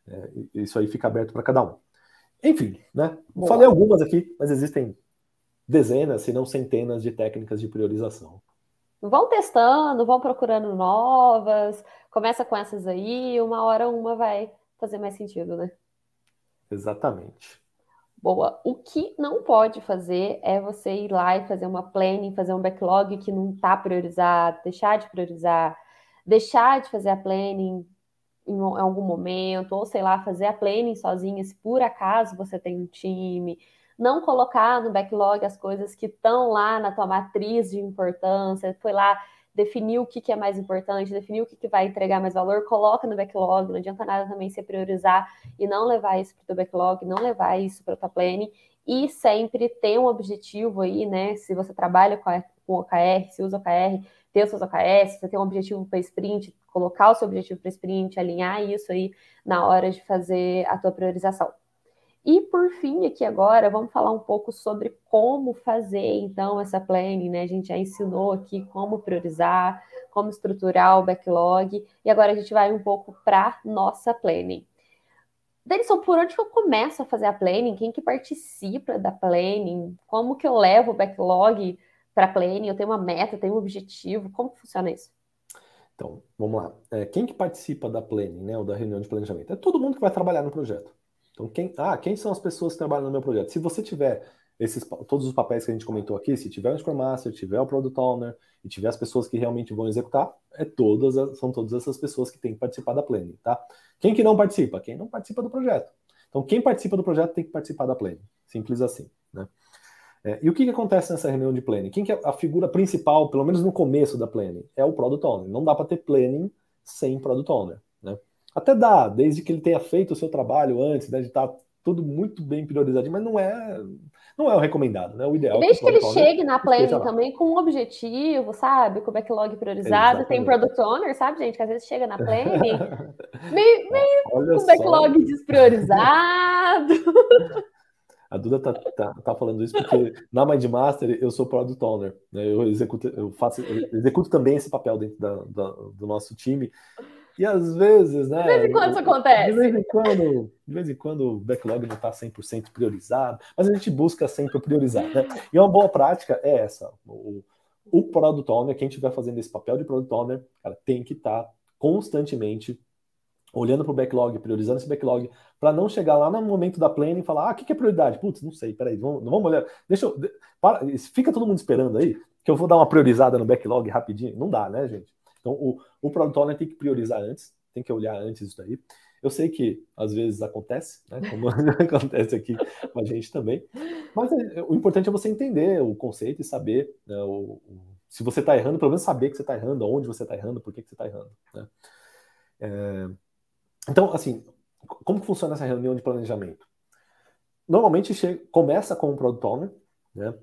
É, isso aí fica aberto para cada um. Enfim, né? Falei algumas aqui, mas existem dezenas, se não centenas de técnicas de priorização. Vão testando, vão procurando novas, começa com essas aí, uma hora uma vai fazer mais sentido, né? Exatamente. Boa. O que não pode fazer é você ir lá e fazer uma planning, fazer um backlog que não está priorizado, deixar de priorizar, deixar de fazer a planning em algum momento, ou sei lá, fazer a planning sozinha, se por acaso você tem um time, não colocar no backlog as coisas que estão lá na tua matriz de importância, foi lá definir o que, que é mais importante, definir o que, que vai entregar mais valor, coloca no backlog, não adianta nada também se priorizar e não levar isso para o backlog, não levar isso para o tua planning, e sempre ter um objetivo aí, né? Se você trabalha com, a, com OKR, se usa OKR, ter os seus OKRs, se você tem um objetivo para sprint, colocar o seu objetivo para sprint, alinhar isso aí na hora de fazer a tua priorização. E por fim, aqui agora, vamos falar um pouco sobre como fazer então essa planning, né? A gente já ensinou aqui como priorizar, como estruturar o backlog, e agora a gente vai um pouco para nossa planning. Denison, por onde que eu começo a fazer a planning? Quem que participa da planning? Como que eu levo o backlog para planning? Eu tenho uma meta, tenho um objetivo, como funciona isso? Então, vamos lá. É, quem que participa da planning, né, ou da reunião de planejamento? É todo mundo que vai trabalhar no projeto. Então, quem, ah, quem são as pessoas que trabalham no meu projeto? Se você tiver esses, todos os papéis que a gente comentou aqui, se tiver o Scrum Master, tiver o Product Owner e tiver as pessoas que realmente vão executar, é todas, são todas essas pessoas que têm que participar da planning, tá? Quem que não participa? Quem não participa do projeto. Então, quem participa do projeto tem que participar da planning. Simples assim, né? É, e o que, que acontece nessa reunião de planning? Quem que é a figura principal, pelo menos no começo da planning? É o Product Owner. Não dá para ter planning sem Product Owner? Até dá, desde que ele tenha feito o seu trabalho antes, né, de estar tá tudo muito bem priorizado, mas não é não é o recomendado, né? O ideal. Desde que, que ele chegue na planning também com um objetivo, sabe? Com o backlog priorizado, Exatamente. tem product owner, sabe, gente? Que às vezes chega na planning meio, meio com o backlog despriorizado. A Duda tá, tá, tá, falando isso porque na Mindmaster eu sou product owner, né? Eu executo, eu faço, eu executo também esse papel dentro da, da, do nosso time. E às vezes, né? De vez em quando isso acontece. De vez em quando, de vez em quando o backlog não está 100% priorizado, mas a gente busca sempre priorizar, né? E uma boa prática é essa. O, o Product Owner, quem estiver fazendo esse papel de Product Owner, cara, tem que estar tá constantemente olhando para o backlog, priorizando esse backlog, para não chegar lá no momento da planning e falar, ah, o que, que é prioridade? Putz, não sei, peraí, vamos, vamos olhar. Deixa eu. Para, fica todo mundo esperando aí, que eu vou dar uma priorizada no backlog rapidinho. Não dá, né, gente? Então, o, o Product Owner tem que priorizar antes, tem que olhar antes isso daí. Eu sei que às vezes acontece, né, como acontece aqui com a gente também, mas é, o importante é você entender o conceito e saber né, o, o, se você está errando, pelo menos saber que você está errando, onde você está errando, por que, que você está errando. Né? É, então, assim, como funciona essa reunião de planejamento? Normalmente chega, começa com o Product Owner, né?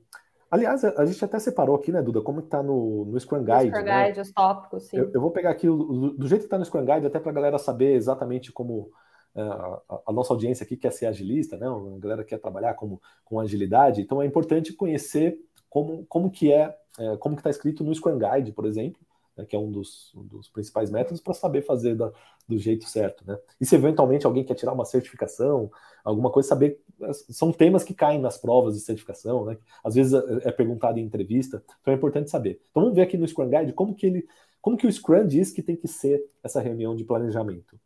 Aliás, a, gente até separou aqui, né, Duda, como está no, no Scrum Guide. Scrum né? Guide, os tópicos, sim. Eu, eu, vou pegar aqui do, do jeito que está no Scrum Guide, até para a galera saber exatamente como é, a, a, nossa audiência aqui quer ser agilista, né? A galera quer trabalhar como, com agilidade, então é importante conhecer como, como que é, é como que está escrito no Scrum Guide, por exemplo, né, que é um dos, um dos principais métodos para saber fazer da, do jeito certo. Né? E se eventualmente alguém quer tirar uma certificação, alguma coisa, saber. São temas que caem nas provas de certificação, né? às vezes é, é perguntado em entrevista, então é importante saber. Então vamos ver aqui no Scrum Guide como que ele. Como que o Scrum diz que tem que ser essa reunião de planejamento?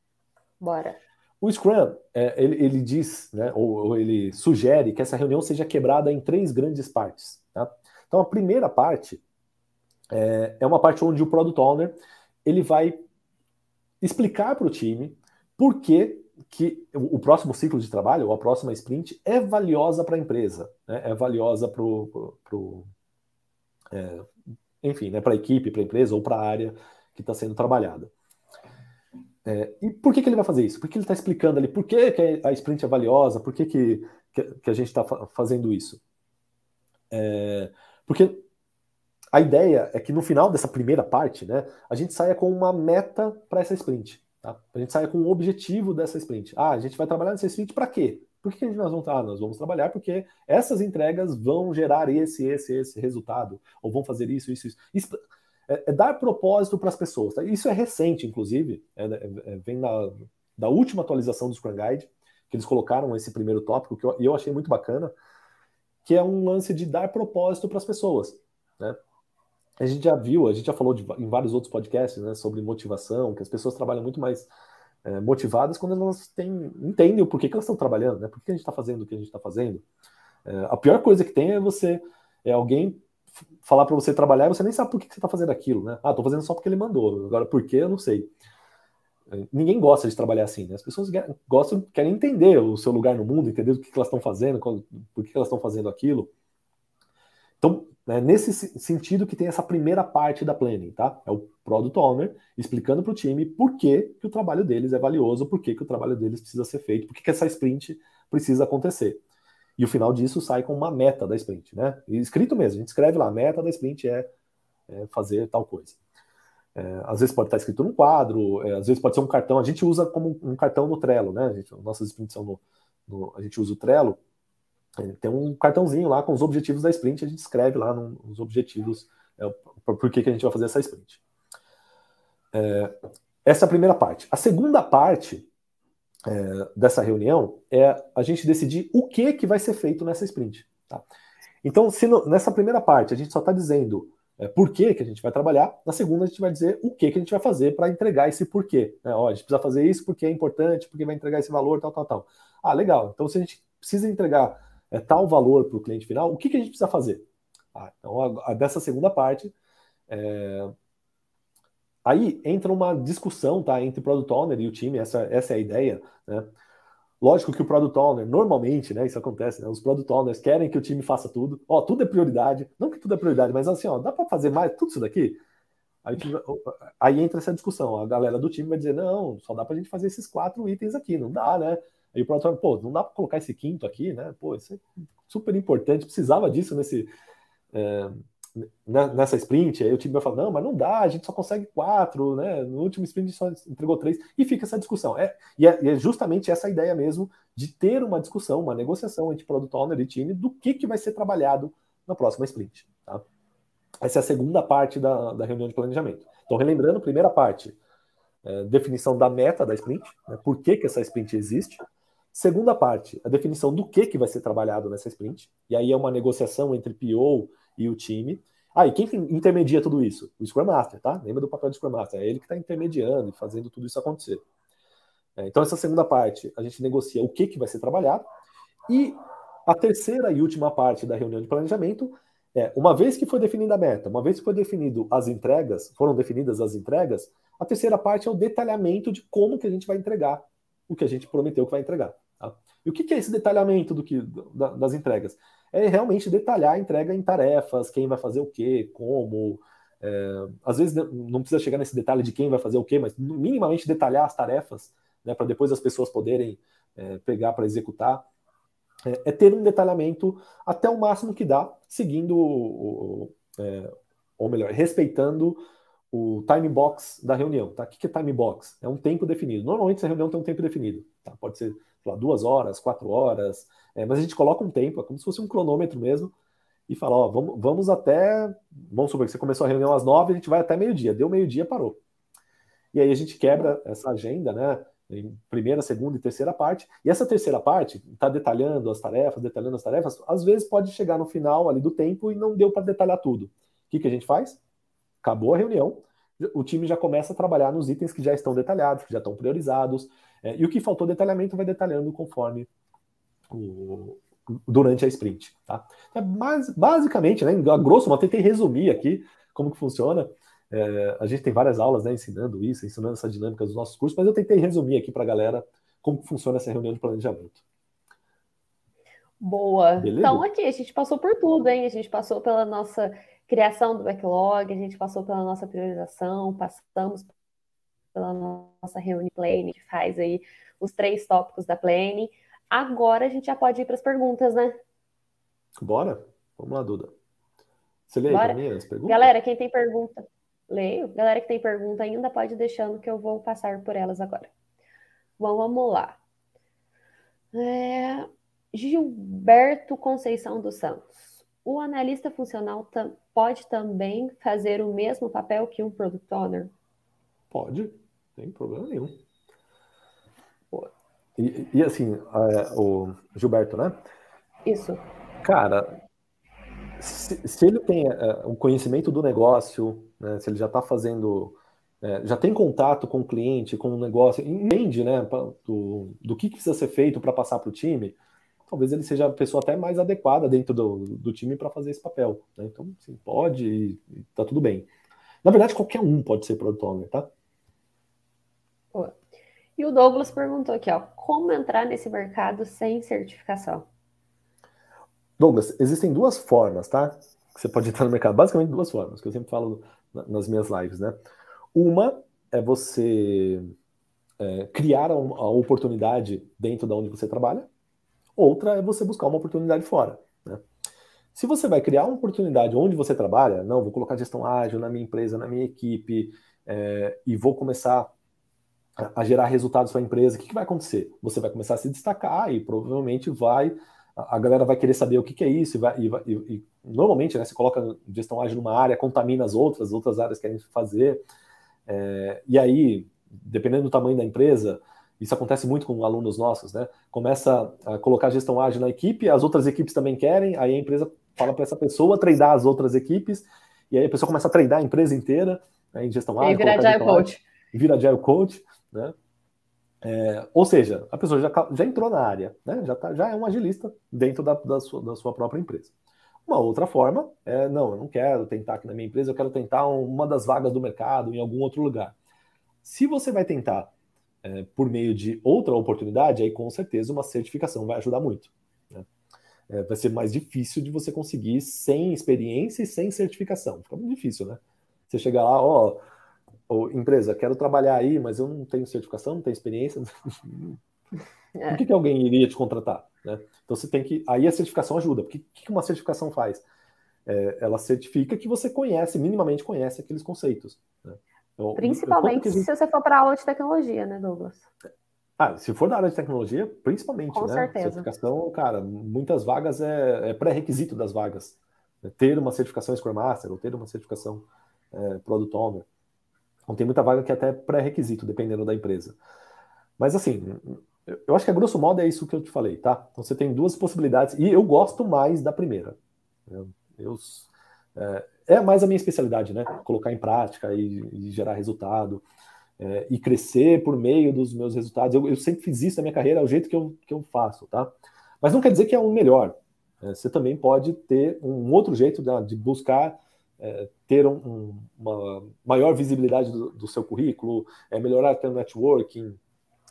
Bora. O Scrum, é, ele, ele, diz, né, ou, ou, ele sugere que essa reunião seja quebrada em três grandes partes. Tá? Então, a primeira parte é, é uma parte onde o Product Owner ele vai explicar para o time por que, que o próximo ciclo de trabalho, ou a próxima sprint, é valiosa para a empresa, né? é valiosa para o é, enfim, né, para a equipe, para a empresa ou para a área que está sendo trabalhada. É, e por que, que ele vai fazer isso? Porque ele está explicando ali por que, que, a sprint é valiosa, por que, que, que a gente está fazendo isso. É, porque a ideia é que no final dessa primeira parte, né, a gente saia com uma meta para essa sprint. Tá? A gente saia com um objetivo dessa sprint. Ah, a gente vai trabalhar nessa sprint para quê? Por que, nós vamos ah, nós vamos trabalhar porque essas entregas vão gerar esse, esse, esse resultado, ou vão fazer isso, isso, isso. isso é, é dar propósito para as pessoas. Tá? Isso é recente, inclusive, é, é, é, vem na, da última atualização do Scrum Guide, que eles colocaram esse primeiro tópico, que eu, eu achei muito bacana, que é um lance de dar propósito para as pessoas. Né? A gente já viu, a gente já falou de, em vários outros podcasts né, sobre motivação, que as pessoas trabalham muito mais é, motivadas quando elas têm, entendem o porquê que elas estão trabalhando, né? Por que a gente está fazendo o que a gente está fazendo. É, a pior coisa que tem é você, é alguém falar para você trabalhar e você nem sabe por que, que você está fazendo aquilo, né? Ah, estou fazendo só porque ele mandou. Agora, por quê, eu não sei. É, ninguém gosta de trabalhar assim, né? As pessoas gostam, querem entender o seu lugar no mundo, entender o que, que elas estão fazendo, por que, que elas estão fazendo aquilo. Então, né, nesse sentido que tem essa primeira parte da planning, tá? É o Product Owner explicando para o time por que, que o trabalho deles é valioso, por que, que o trabalho deles precisa ser feito, por que, que essa sprint precisa acontecer. E o final disso sai com uma meta da sprint, né? E escrito mesmo, a gente escreve lá, a meta da sprint é, é fazer tal coisa. É, às vezes pode estar escrito num quadro, é, às vezes pode ser um cartão, a gente usa como um cartão no Trello, né? A gente, nossas sprints são no, no, a gente usa o Trello, tem um cartãozinho lá com os objetivos da sprint, a gente escreve lá nos objetivos é, por que, que a gente vai fazer essa sprint. É, essa é a primeira parte. A segunda parte é, dessa reunião é a gente decidir o que, que vai ser feito nessa sprint. Tá? Então, se no, nessa primeira parte a gente só está dizendo é, por que, que a gente vai trabalhar, na segunda a gente vai dizer o que, que a gente vai fazer para entregar esse porquê. Né? Ó, a gente precisa fazer isso porque é importante, porque vai entregar esse valor, tal, tal, tal. Ah, legal. Então, se a gente precisa entregar é, tal valor para o cliente final, o que, que a gente precisa fazer? Ah, então, a, a, dessa segunda parte, é... aí entra uma discussão tá, entre o Product Owner e o time, essa, essa é a ideia. Né? Lógico que o Product Owner, normalmente, né, isso acontece, né, os Product Owners querem que o time faça tudo. Ó, tudo é prioridade, não que tudo é prioridade, mas assim, ó, dá para fazer mais tudo isso daqui? Aí, aí, entra essa discussão. A galera do time vai dizer: não, só dá para a gente fazer esses quatro itens aqui, não dá, né? Aí o produtor, pô, não dá para colocar esse quinto aqui, né? Pô, isso é super importante, precisava disso nesse, é, nessa sprint. Aí o time vai falar, não, mas não dá, a gente só consegue quatro, né? No último sprint a gente só entregou três, e fica essa discussão. É, e, é, e é justamente essa ideia mesmo de ter uma discussão, uma negociação entre product owner e time do que, que vai ser trabalhado na próxima sprint. Tá? Essa é a segunda parte da, da reunião de planejamento. Então, relembrando, primeira parte, é, definição da meta da sprint, né, por que, que essa sprint existe. Segunda parte, a definição do que, que vai ser trabalhado nessa sprint. E aí é uma negociação entre PO e o time. Ah, e quem intermedia tudo isso? O Scrum Master, tá? Lembra do papel do Scrum Master? É ele que está intermediando e fazendo tudo isso acontecer. É, então, essa segunda parte, a gente negocia o que, que vai ser trabalhado. E a terceira e última parte da reunião de planejamento é, uma vez que foi definida a meta, uma vez que foi definido as entregas, foram definidas as entregas, a terceira parte é o detalhamento de como que a gente vai entregar o que a gente prometeu que vai entregar. Tá? E o que, é esse detalhamento do que das entregas? É realmente detalhar a entrega em tarefas, quem vai fazer o quê, como. É, às vezes não precisa chegar nesse detalhe de quem vai fazer o quê, mas minimamente detalhar as tarefas, né, para depois as pessoas poderem é, pegar para executar. É, é, ter um detalhamento até o máximo que dá, seguindo, é, ou melhor, respeitando o time box da reunião. Tá? O que é time box? É um tempo definido. Normalmente essa reunião tem um tempo definido. Tá? Pode ser lá, duas horas, quatro horas, é, mas a gente coloca um tempo, é como se fosse um cronômetro mesmo, e fala, ó, vamos, vamos até. Vamos supor que você começou a reunião às nove, a gente vai até meio-dia. Deu meio-dia, parou. E aí a gente quebra essa agenda, né? Em primeira, segunda e terceira parte. E essa terceira parte está detalhando as tarefas, detalhando as tarefas. Às vezes pode chegar no final ali do tempo e não deu para detalhar tudo. O que, que a gente faz? Acabou a reunião, o time já começa a trabalhar nos itens que já estão detalhados, que já estão priorizados, é, e o que faltou detalhamento vai detalhando conforme o, durante a sprint. Tá? É, mas, basicamente, né, a grosso modo, tentei resumir aqui como que funciona. É, a gente tem várias aulas né, ensinando isso, ensinando essa dinâmica dos nossos cursos, mas eu tentei resumir aqui para a galera como funciona essa reunião de planejamento. Boa. Beleza? Então, aqui, a gente passou por tudo, hein? A gente passou pela nossa criação do backlog, a gente passou pela nossa priorização, passamos pela nossa reunião planning, que faz aí os três tópicos da planning. Agora a gente já pode ir para as perguntas, né? Bora? Vamos lá, Duda. Você lê mim as perguntas? Galera, quem tem pergunta, leio. Galera que tem pergunta ainda pode ir deixando que eu vou passar por elas agora. Bom, vamos lá. É... Gilberto Conceição dos Santos. O analista funcional pode também fazer o mesmo papel que um product owner? Pode, sem problema nenhum. E, e assim, é, o Gilberto, né? Isso. Cara, se, se ele tem é, um conhecimento do negócio, né, se ele já está fazendo, é, já tem contato com o cliente, com o negócio, entende né, do, do que precisa ser feito para passar para o time, talvez ele seja a pessoa até mais adequada dentro do, do time para fazer esse papel. Né? Então, sim, pode e, e tá tudo bem. Na verdade, qualquer um pode ser product owner, tá? E o Douglas perguntou aqui, ó, como entrar nesse mercado sem certificação? Douglas, existem duas formas, tá? Que você pode entrar no mercado. Basicamente duas formas, que eu sempre falo nas minhas lives, né? Uma é você é, criar a oportunidade dentro da onde você trabalha. Outra é você buscar uma oportunidade fora. Né? Se você vai criar uma oportunidade onde você trabalha, não, vou colocar gestão ágil na minha empresa, na minha equipe, é, e vou começar a, gerar resultados para a empresa, o que, que vai acontecer? Você vai começar a se destacar e provavelmente vai a galera vai querer saber o que, que é isso, e, vai, e, e, e, normalmente né, você coloca gestão ágil numa área, contamina as outras, as outras áreas querem fazer, é, e aí, dependendo do tamanho da empresa, isso acontece muito com alunos nossos, né? Começa a colocar gestão ágil na equipe, as outras equipes também querem, aí a empresa fala para essa pessoa treinar as outras equipes, e aí a pessoa começa a treinar a empresa inteira né, em gestão ágil. E vira agile coach. Vira agile coach, né? É, ou seja, a pessoa já, já entrou na área, né? já, tá, já é um agilista dentro da, da, sua, da sua própria empresa. Uma outra forma é, não, eu não quero tentar aqui na minha empresa, eu quero tentar uma das vagas do mercado em algum outro lugar. Se você vai tentar é, por meio de outra oportunidade, aí com certeza uma certificação vai ajudar muito. Né? É, vai ser mais difícil de você conseguir sem experiência e sem certificação. Fica muito difícil, né? Você chegar lá, ó, ou empresa, quero trabalhar aí, mas eu não tenho certificação, não tenho experiência. É. Por que, que alguém iria te contratar? Né? Então você tem que. Aí a certificação ajuda. Porque o que uma certificação faz? É, ela certifica que você conhece, minimamente conhece aqueles conceitos. Então, principalmente gente... se você for para a aula de tecnologia, né, Douglas? Ah, se for da área de tecnologia, principalmente, Com né? Certeza. Certificação, cara, muitas vagas é, é pré-requisito das vagas. Né? Ter uma certificação Scrum Master ou ter uma certificação é, Product Owner. Então tem muita vaga que é até pré-requisito, dependendo da empresa. Mas assim, eu acho que a grosso modo é isso que eu te falei, tá? Então você tem duas possibilidades, e eu gosto mais da primeira. Eu, eu é, é, mais a minha especialidade, né? Colocar em prática e, e gerar resultado. É, e crescer por meio dos meus resultados. Eu, eu, sempre fiz isso na minha carreira, é o jeito que eu, que eu faço, tá? Mas não quer dizer que é o melhor. É, você também pode ter um outro jeito de, de buscar é, ter um, um, uma maior visibilidade do, do, seu currículo, é, melhorar o networking.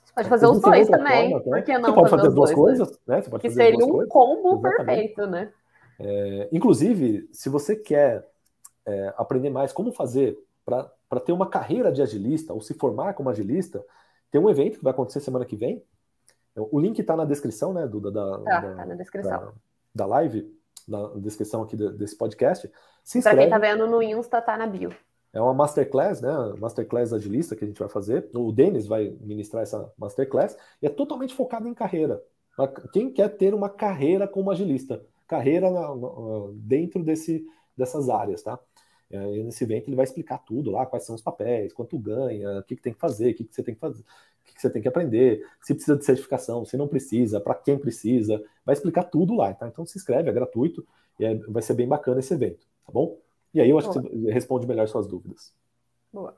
Você pode fazer os dois também. Forma, Por que não? Você pode fazer, as duas dois, né? coisas, né? Você pode que fazer seria um combo perfeito, né? É, inclusive, se você quer é, aprender mais como fazer para ter uma carreira de agilista ou se formar como agilista, tem um evento que vai acontecer semana que vem. O link está na descrição, né, Duda? Da, tá, da, tá na descrição. Da, da live, na descrição aqui desse podcast. Se Para quem tá vendo no Insta, tá na bio. É uma masterclass, né? Masterclass agilista que a gente vai fazer. O Denis vai ministrar essa masterclass e é totalmente focado em carreira. Quem quer ter uma carreira como agilista? Carreira na, na, dentro desse, dessas áreas, tá? E nesse evento ele vai explicar tudo lá, quais são os papéis, quanto ganha, o que, que tem que fazer, o que, que você tem que fazer, o que, que você tem que aprender, se precisa de certificação, se não precisa, para quem precisa, vai explicar tudo lá, tá? Então se inscreve, é gratuito e é, vai ser bem bacana esse evento tá bom? E aí eu acho Boa. que você responde melhor suas dúvidas. Boa.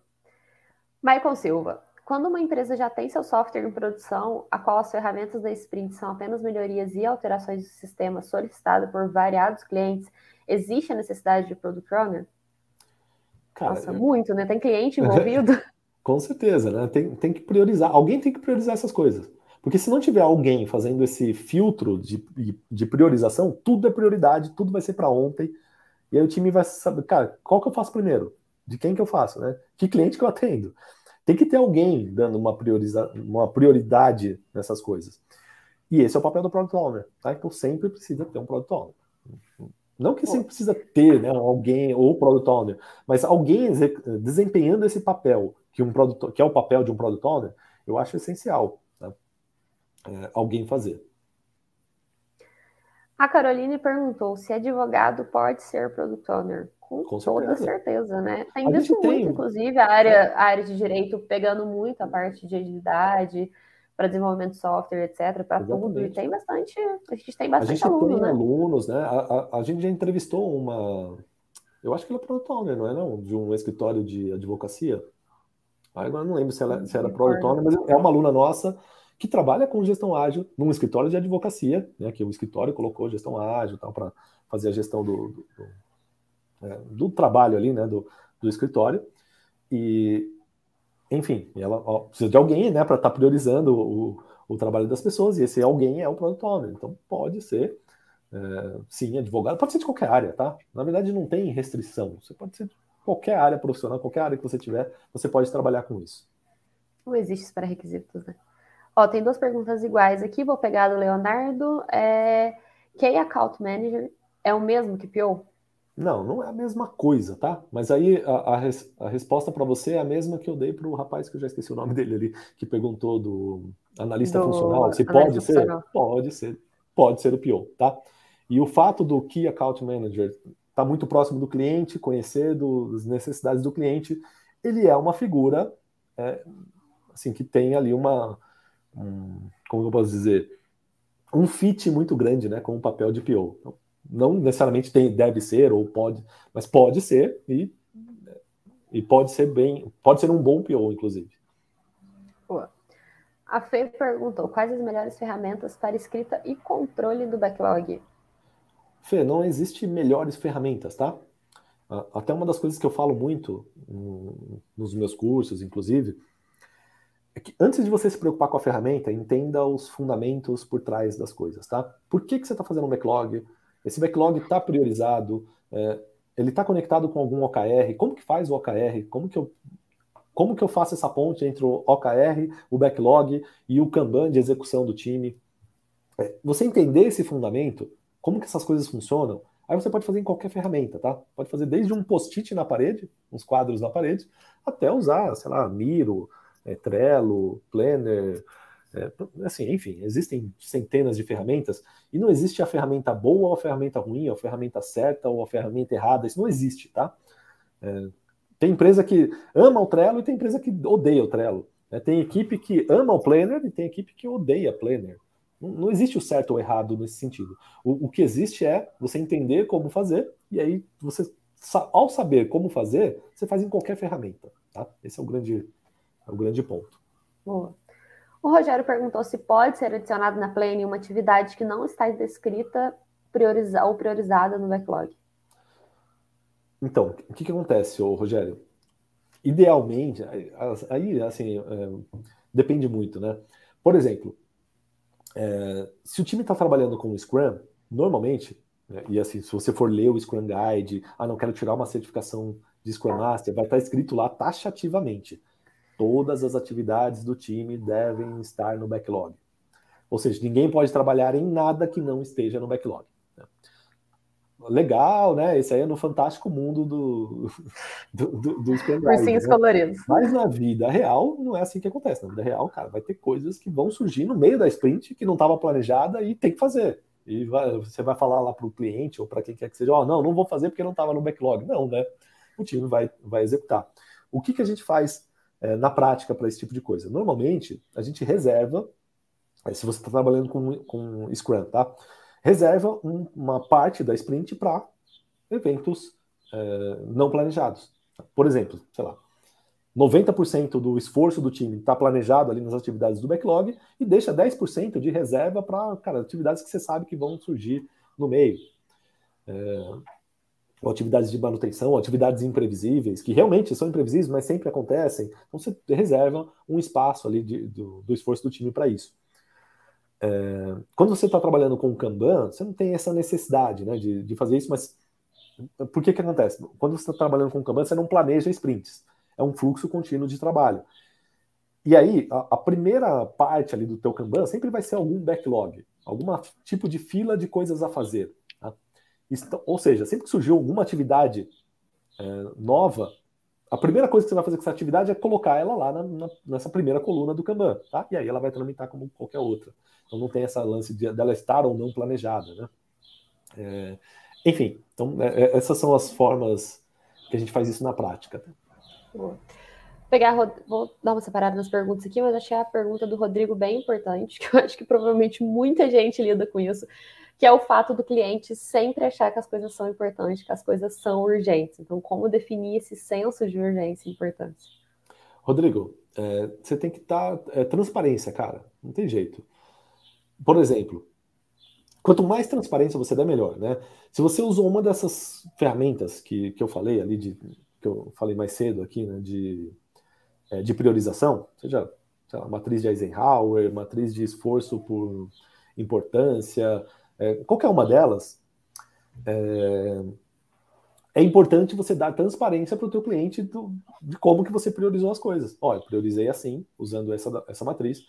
Michael Silva, quando uma empresa já tem seu software em produção, a qual as ferramentas da sprint são apenas melhorias e alterações do sistema solicitado por variados clientes, existe a necessidade de product owner? Cara, Nossa, eu... muito, né? Tem cliente envolvido. Com certeza, né? Tem, tem que priorizar. Alguém tem que priorizar essas coisas. Porque se não tiver alguém fazendo esse filtro de, de priorização, tudo é prioridade, tudo vai ser para ontem E aí o time vai saber, cara, qual que eu faço primeiro? De quem que eu faço, né? Que cliente que eu atendo? Tem que ter alguém dando uma, prioriza uma prioridade nessas coisas. E esse é o papel do Product Owner, tá? Então sempre precisa ter um Product Owner. Não que sempre precisa ter né, alguém, ou Product Owner, mas alguém desempenhando esse papel, que, um product, que é o papel de um Product Owner, eu acho essencial né? é, alguém fazer. A Caroline perguntou se advogado pode ser product owner. Com, Com toda certeza, né? Tem visto muito, tem... inclusive, a área, a área de direito pegando muito a parte de agilidade, para desenvolvimento de software, etc., para tudo. E tem bastante, a gente tem bastante a gente aluno, tem né? alunos, né? A, a, a, gente já entrevistou uma, eu acho que ela é product owner, não é não? De um escritório de advocacia. Agora não lembro se, ela, se era product owner, mas é uma aluna nossa que trabalha com gestão ágil num escritório de advocacia, né, que o escritório colocou gestão ágil para fazer a gestão do, do, do, é, do, trabalho ali, né, do, do escritório. E, enfim, ela ó, precisa de alguém né, para estar tá priorizando o, o trabalho das pessoas, e esse alguém é o product owner. Então, pode ser, é, sim, advogado, pode ser de qualquer área, tá? Na verdade, não tem restrição. Você pode ser de qualquer área profissional, qualquer área que você tiver, você pode trabalhar com isso. Não existe pré-requisitos, né? Ó, tem duas perguntas iguais aqui, vou pegar do Leonardo. É... Key Account Manager é o mesmo que PO? Não, não é a mesma coisa, tá? Mas aí a, a, res, a resposta para você é a mesma que eu dei para o rapaz que eu já esqueci o nome dele ali, que perguntou do analista do funcional. Se pode ser? Funcional. Pode ser. Pode ser o PO, tá? E o fato do Key Account Manager estar tá muito próximo do cliente, conhecer das necessidades do cliente, ele é uma figura é, assim que tem ali uma um, como eu posso dizer, um fit muito grande, né, com o papel de PO. Então, não necessariamente tem, deve ser ou pode, mas pode ser e, e pode ser bem, pode ser um bom PO, inclusive. Boa. A Fê perguntou quais as melhores ferramentas para escrita e controle do backlog. Fê, não existe melhores ferramentas, tá? Até uma das coisas que eu falo muito nos meus cursos, inclusive, é que antes de você se preocupar com a ferramenta, entenda os fundamentos por trás das coisas, tá? Por que, que você está fazendo um backlog? Esse backlog está priorizado? É, ele está conectado com algum OKR? Como que faz o OKR? Como que eu como que eu faço essa ponte entre o OKR, o backlog e o Kanban de execução do time? É, você entender esse fundamento, como que essas coisas funcionam, aí você pode fazer em qualquer ferramenta, tá? Pode fazer desde um post-it na parede, uns quadros na parede, até usar, sei lá, Miro, é, Trello, Planner, é, assim, enfim, existem centenas de ferramentas e não existe a ferramenta boa ou a ferramenta ruim, ou a ferramenta certa ou a ferramenta errada, isso não existe, tá? É, tem empresa que ama o Trello e tem empresa que odeia o Trello. Né? Tem equipe que ama o Planner e tem equipe que odeia Planner. Não, não existe o certo ou errado nesse sentido. O, o que existe é você entender como fazer e aí você, ao saber como fazer, você faz em qualquer ferramenta, tá? Esse é o grande é o grande ponto. Boa. O Rogério perguntou se pode ser adicionado na Plane uma atividade que não está descrita prioriza ou priorizada no backlog. Então, o que, que acontece, Rogério? Idealmente, aí, assim, é, depende muito, né? Por exemplo, é, se o time está trabalhando com o Scrum, normalmente, né, e assim, se você for ler o Scrum Guide, ah, não quero tirar uma certificação de Scrum Master, vai estar escrito lá taxativamente todas as atividades do time devem estar no backlog. Ou seja, ninguém pode trabalhar em nada que não esteja no backlog. Legal, né? Esse aí é no fantástico mundo do, do, do, do Ursinhos né? coloridos. Mas na vida real, não é assim que acontece. Na vida real, cara, vai ter coisas que vão surgir no meio da sprint que não estava planejada e tem que fazer. E vai, você vai falar lá para o cliente ou para quem quer que seja, ó, oh, não, não vou fazer porque não estava no backlog. Não, né? O time vai, vai executar. O que, que a gente faz é, na prática para esse tipo de coisa. Normalmente, a gente reserva, é, se você está trabalhando com, com Scrum, tá? Reserva um, uma parte da sprint para eventos é, não planejados. Por exemplo, sei lá, 90% do esforço do time está planejado ali nas atividades do backlog e deixa 10% de reserva para atividades que você sabe que vão surgir no meio. É, ou atividades de manutenção, atividades imprevisíveis, que realmente são imprevisíveis, mas sempre acontecem. Então você reserva um espaço ali de, do, do, esforço do time para isso. É, quando você está trabalhando com o Kanban, você não tem essa necessidade né, de, de fazer isso, mas Por que que acontece? Quando você está trabalhando com Kanban, você não planeja sprints. É um fluxo contínuo de trabalho. E aí, a, a, primeira parte ali do teu Kanban sempre vai ser algum backlog, algum tipo de fila de coisas a fazer. Tá? ou seja, sempre que surgiu alguma atividade é, nova, a primeira coisa que você vai fazer com essa atividade é colocar ela lá na, na, nessa primeira coluna do Kanban, tá? E aí ela vai tramitar como qualquer outra. Então não tem essa lance de, dela estar ou não planejada, né? É, enfim, então é, é essas são as formas que a gente faz isso na prática. Vou pegar, vou dar uma separada nas perguntas aqui, mas achei a pergunta do Rodrigo bem importante, que eu acho que provavelmente muita gente lida com isso, que é o fato do cliente sempre achar que as coisas são importantes, que as coisas são urgentes. Então, como definir esse senso de urgência e importância? Rodrigo, é, você tem que estar. Tá, é, transparência, cara. Não tem jeito. Por exemplo, quanto mais transparência você der, melhor, né? Se você usou uma dessas ferramentas que, que eu falei ali, de, que eu falei mais cedo aqui, né, de, é, de priorização, seja lá, matriz de Eisenhower, matriz de esforço por importância, é, qualquer uma delas, é, é importante você dar transparência para o teu cliente do, de como que você priorizou as coisas. Olha, priorizei assim, usando essa, essa matriz.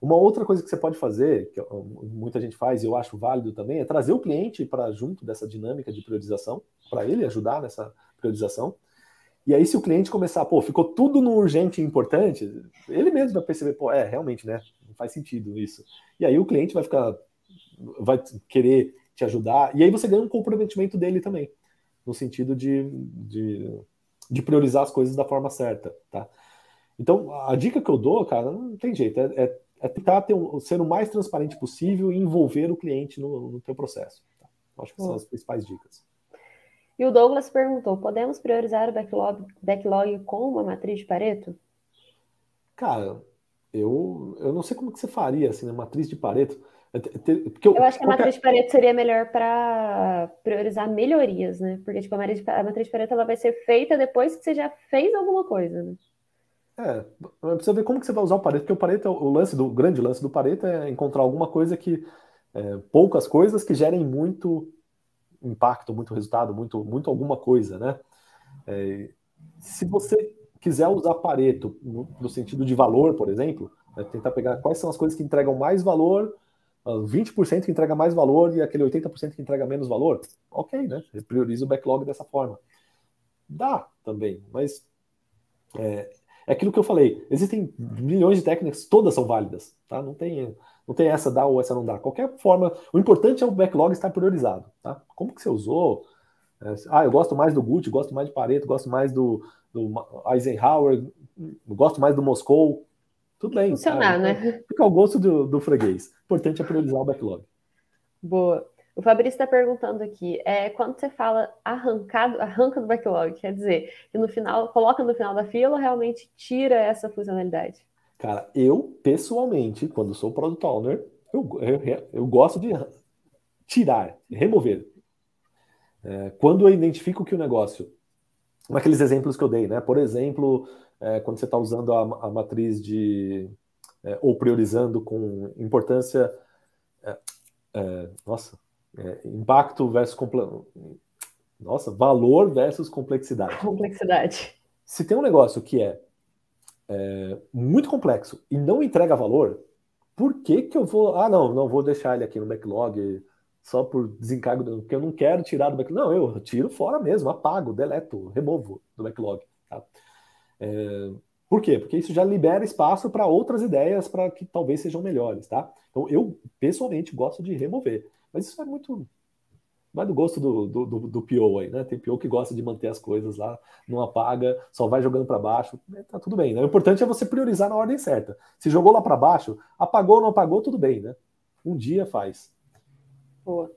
Uma outra coisa que você pode fazer, que muita gente faz e eu acho válido também, é trazer o cliente para junto dessa dinâmica de priorização, para ele ajudar nessa priorização. E aí, se o cliente começar, pô, ficou tudo no urgente e importante, ele mesmo vai perceber, pô, é, realmente, né? Não faz sentido isso. E aí o cliente vai ficar vai querer te ajudar, e aí você ganha um comprometimento dele também, no sentido de, de, de priorizar as coisas da forma certa, tá? Então, a dica que eu dou, cara, não tem jeito, é, é, é tentar ter um, ser o mais transparente possível e envolver o cliente no, no teu processo. Tá? Acho que são as principais dicas. E o Douglas perguntou: podemos priorizar o backlog, backlog com uma matriz de Pareto? Cara, eu, eu não sei como que você faria assim, na matriz de Pareto. Porque eu, eu acho que a matriz de Pareto seria melhor para priorizar melhorias, né? Porque tipo, a, matriz de, a matriz de Pareto ela vai ser feita depois que você já fez alguma coisa, né? É, precisa ver como que você vai usar o Pareto, porque o Pareto, o lance do o grande lance do Pareto é encontrar alguma coisa que é, poucas coisas que gerem muito impacto, muito resultado, muito, muito alguma coisa, né? É, se você quiser usar Pareto no, no sentido de valor, por exemplo, né, tentar pegar quais são as coisas que entregam mais valor 20% que entrega mais valor e aquele 80% que entrega menos valor, ok, né? Prioriza o backlog dessa forma. Dá também, mas é, é aquilo que eu falei. Existem milhões de técnicas, todas são válidas, tá? Não tem, não tem essa dá ou essa não dá. Qualquer forma, o importante é o backlog estar priorizado, tá? Como que você usou? É, ah, eu gosto mais do Gucci, gosto mais de Pareto, gosto mais do, do Eisenhower, gosto mais do Moscou. Tudo bem. Funcionar, né? Fica ao gosto do, do freguês. O importante é priorizar o backlog. Boa. O Fabrício está perguntando aqui, é, quando você fala arrancado, arranca do backlog, quer dizer que no final, coloca no final da fila, realmente tira essa funcionalidade? Cara, eu, pessoalmente, quando sou product owner, eu, eu, eu gosto de tirar, remover. É, quando eu identifico que o negócio, naqueles exemplos que eu dei, né? Por exemplo, é, quando você está usando a, a, matriz de. É, ou priorizando com importância. É, é nossa, é, impacto versus. Nossa, valor versus complexidade. Complexidade. Se tem um negócio que é, muito complexo e não entrega valor, por que, que eu vou. Ah, não, não vou deixar ele aqui no backlog só por desencargo, porque eu não quero tirar do backlog. Não, eu tiro fora mesmo, apago, deleto, removo do backlog. Tá? É, por quê? Porque isso já libera espaço para outras ideias para que talvez sejam melhores, tá? Então eu pessoalmente gosto de remover, mas isso é muito vai do gosto do, do, do, do aí, né? Tem PO que gosta de manter as coisas lá, não apaga, só vai jogando para baixo, né? tá tudo bem. Né? O importante é você priorizar na ordem certa. Se jogou lá para baixo, apagou ou não apagou, tudo bem, né? Um dia faz. Boa.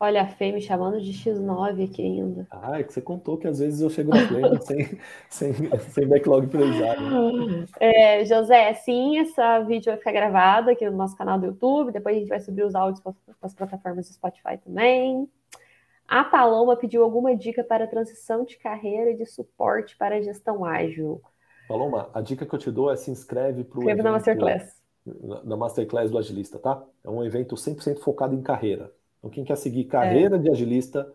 Olha, a Fê me chamando de X9 aqui ainda. Ah, é que você contou que às vezes eu chego na frente sem, sem, sem backlog priorizado. É, José, sim, essa vídeo vai ficar gravada aqui no nosso canal do YouTube. Depois a gente vai subir os áudios para as plataformas do Spotify também. A Paloma pediu alguma dica para transição de carreira e de suporte para a gestão ágil. Paloma, a dica que eu te dou é se inscreve para o evento na Masterclass. Na, na Masterclass do Agilista, tá? É um evento 100% focado em carreira. Então, quem quer seguir carreira é. de agilista,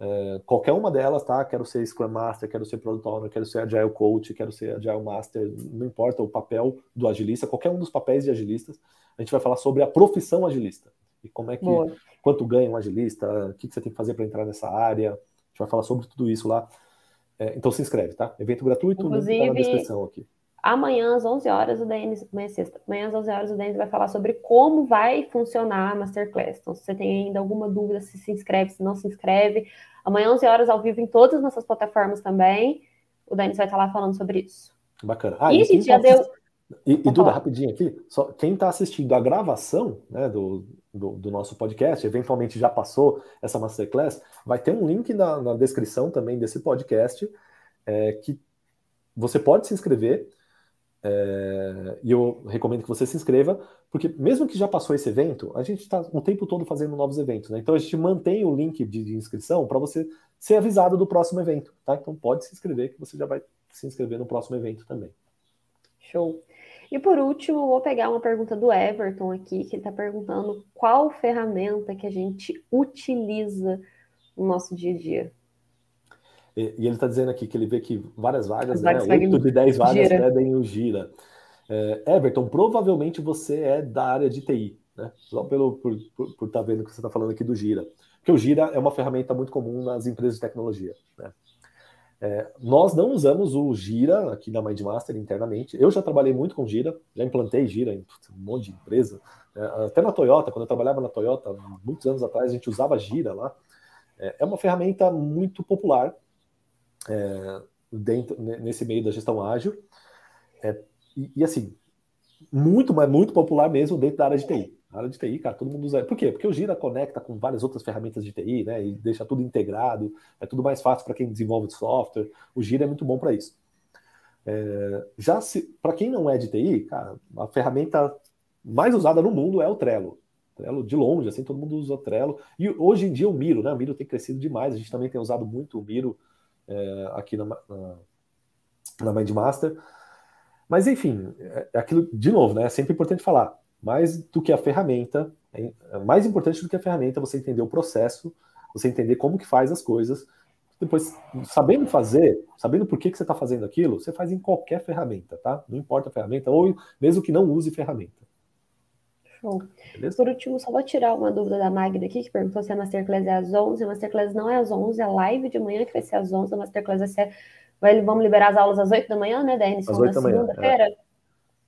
É, qualquer uma delas, tá? Quero ser Scrum Master, quero ser Product Owner, quero ser Agile Coach, quero ser Agile Master, não importa o papel do agilista, qualquer um dos papéis de agilistas, a gente vai falar sobre a profissão agilista. E como é que, Boa. quanto ganha um agilista, o que, que você tem que fazer para entrar nessa área. A gente vai falar sobre tudo isso lá. É, então se inscreve, tá? Evento gratuito, Inclusive, tá na descrição aqui. Amanhã às 11 horas o Denis, amanhã é sexta, amanhã às 11 horas o Denis vai falar sobre como vai funcionar a Masterclass. Então, se você tem ainda alguma dúvida, se se inscreve, se não se inscreve. Amanhã 11 horas ao vivo em todas as nossas plataformas também. O Denis vai estar lá falando sobre isso. Bacana. Ah, e, gente já tá deu... E, e Duda, rapidinho aqui, só quem está assistindo a gravação né, do, do, do, nosso podcast, eventualmente já passou essa Masterclass, vai ter um link na, na descrição também desse podcast é, que você pode se inscrever é, e eu recomendo que você se inscreva, porque mesmo que já passou esse evento, a gente está o tempo todo fazendo novos eventos, né? Então a gente mantém o link de, de inscrição para você ser avisado do próximo evento, tá? Então pode se inscrever que você já vai se inscrever no próximo evento também. Show. E por último, vou pegar uma pergunta do Everton aqui, que ele está perguntando qual ferramenta que a gente utiliza no nosso dia a dia. E, e ele está dizendo aqui que ele vê que várias vagas, né, 8 de 10 vagas gira. pedem o Gira. É, Everton, provavelmente você é da área de TI, né? Só pelo, por estar por, tá vendo que você está falando aqui do Gira. Porque o Gira é uma ferramenta muito comum nas empresas de tecnologia. Né? É, nós não usamos o Gira aqui na Mindmaster internamente. Eu já trabalhei muito com Gira, já implantei Gira em um monte de empresa. É, até na Toyota, quando eu trabalhava na Toyota, muitos anos atrás, a gente usava Gira lá. É, é uma ferramenta muito popular é, dentro, nesse meio da gestão ágil. É, e, e, assim, muito, mas muito popular mesmo dentro da área de TI. A área de TI, cara, todo mundo usa. Por quê? Porque o Gira conecta com várias outras ferramentas de TI, né? E deixa tudo integrado, é tudo mais fácil para quem desenvolve software. O Gira é muito bom para isso. É, já se, para quem não é de TI, cara, a ferramenta mais usada no mundo é o Trello. Trello de longe, assim, todo mundo usa o Trello. E hoje em dia o Miro, né? O Miro tem crescido demais. A gente também tem usado muito o Miro é, aqui na, na, na Mindmaster. Mas, enfim, é, é aquilo, de novo, né? É sempre importante falar. Mais do que a ferramenta, é, é mais importante do que a ferramenta você entender o processo, você entender como que faz as coisas. Depois, sabendo fazer, sabendo por que, que você está fazendo aquilo, você faz em qualquer ferramenta, tá? Não importa a ferramenta, ou mesmo que não use ferramenta. Show. Beleza? Por último, só vou tirar uma dúvida da Magda aqui, que perguntou se a Masterclass é às 11. A Masterclass não é às 11, é live de manhã que vai ser às 11. A Masterclass vai ser... Vai, vamos liberar as aulas às 8 da manhã, né, Denis? Às 8 da manhã. Segunda-feira?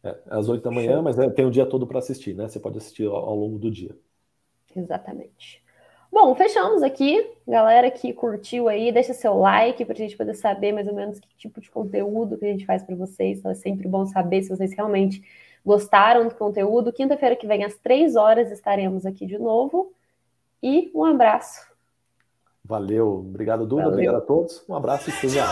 É. é. às 8 da manhã, Show. mas é, tem o dia todo para assistir, né? Você pode assistir ao, ao longo do dia. Exatamente. Bom, fechamos aqui. Galera que curtiu aí, deixa seu like para a gente poder saber mais ou menos que tipo de conteúdo que a gente faz para vocês. Então é sempre bom saber se vocês realmente gostaram do conteúdo. Quinta-feira que vem, às três horas, estaremos aqui de novo. E um abraço. Valeu. Obrigado, Duda. Valeu. Obrigado a todos. Um abraço e seja.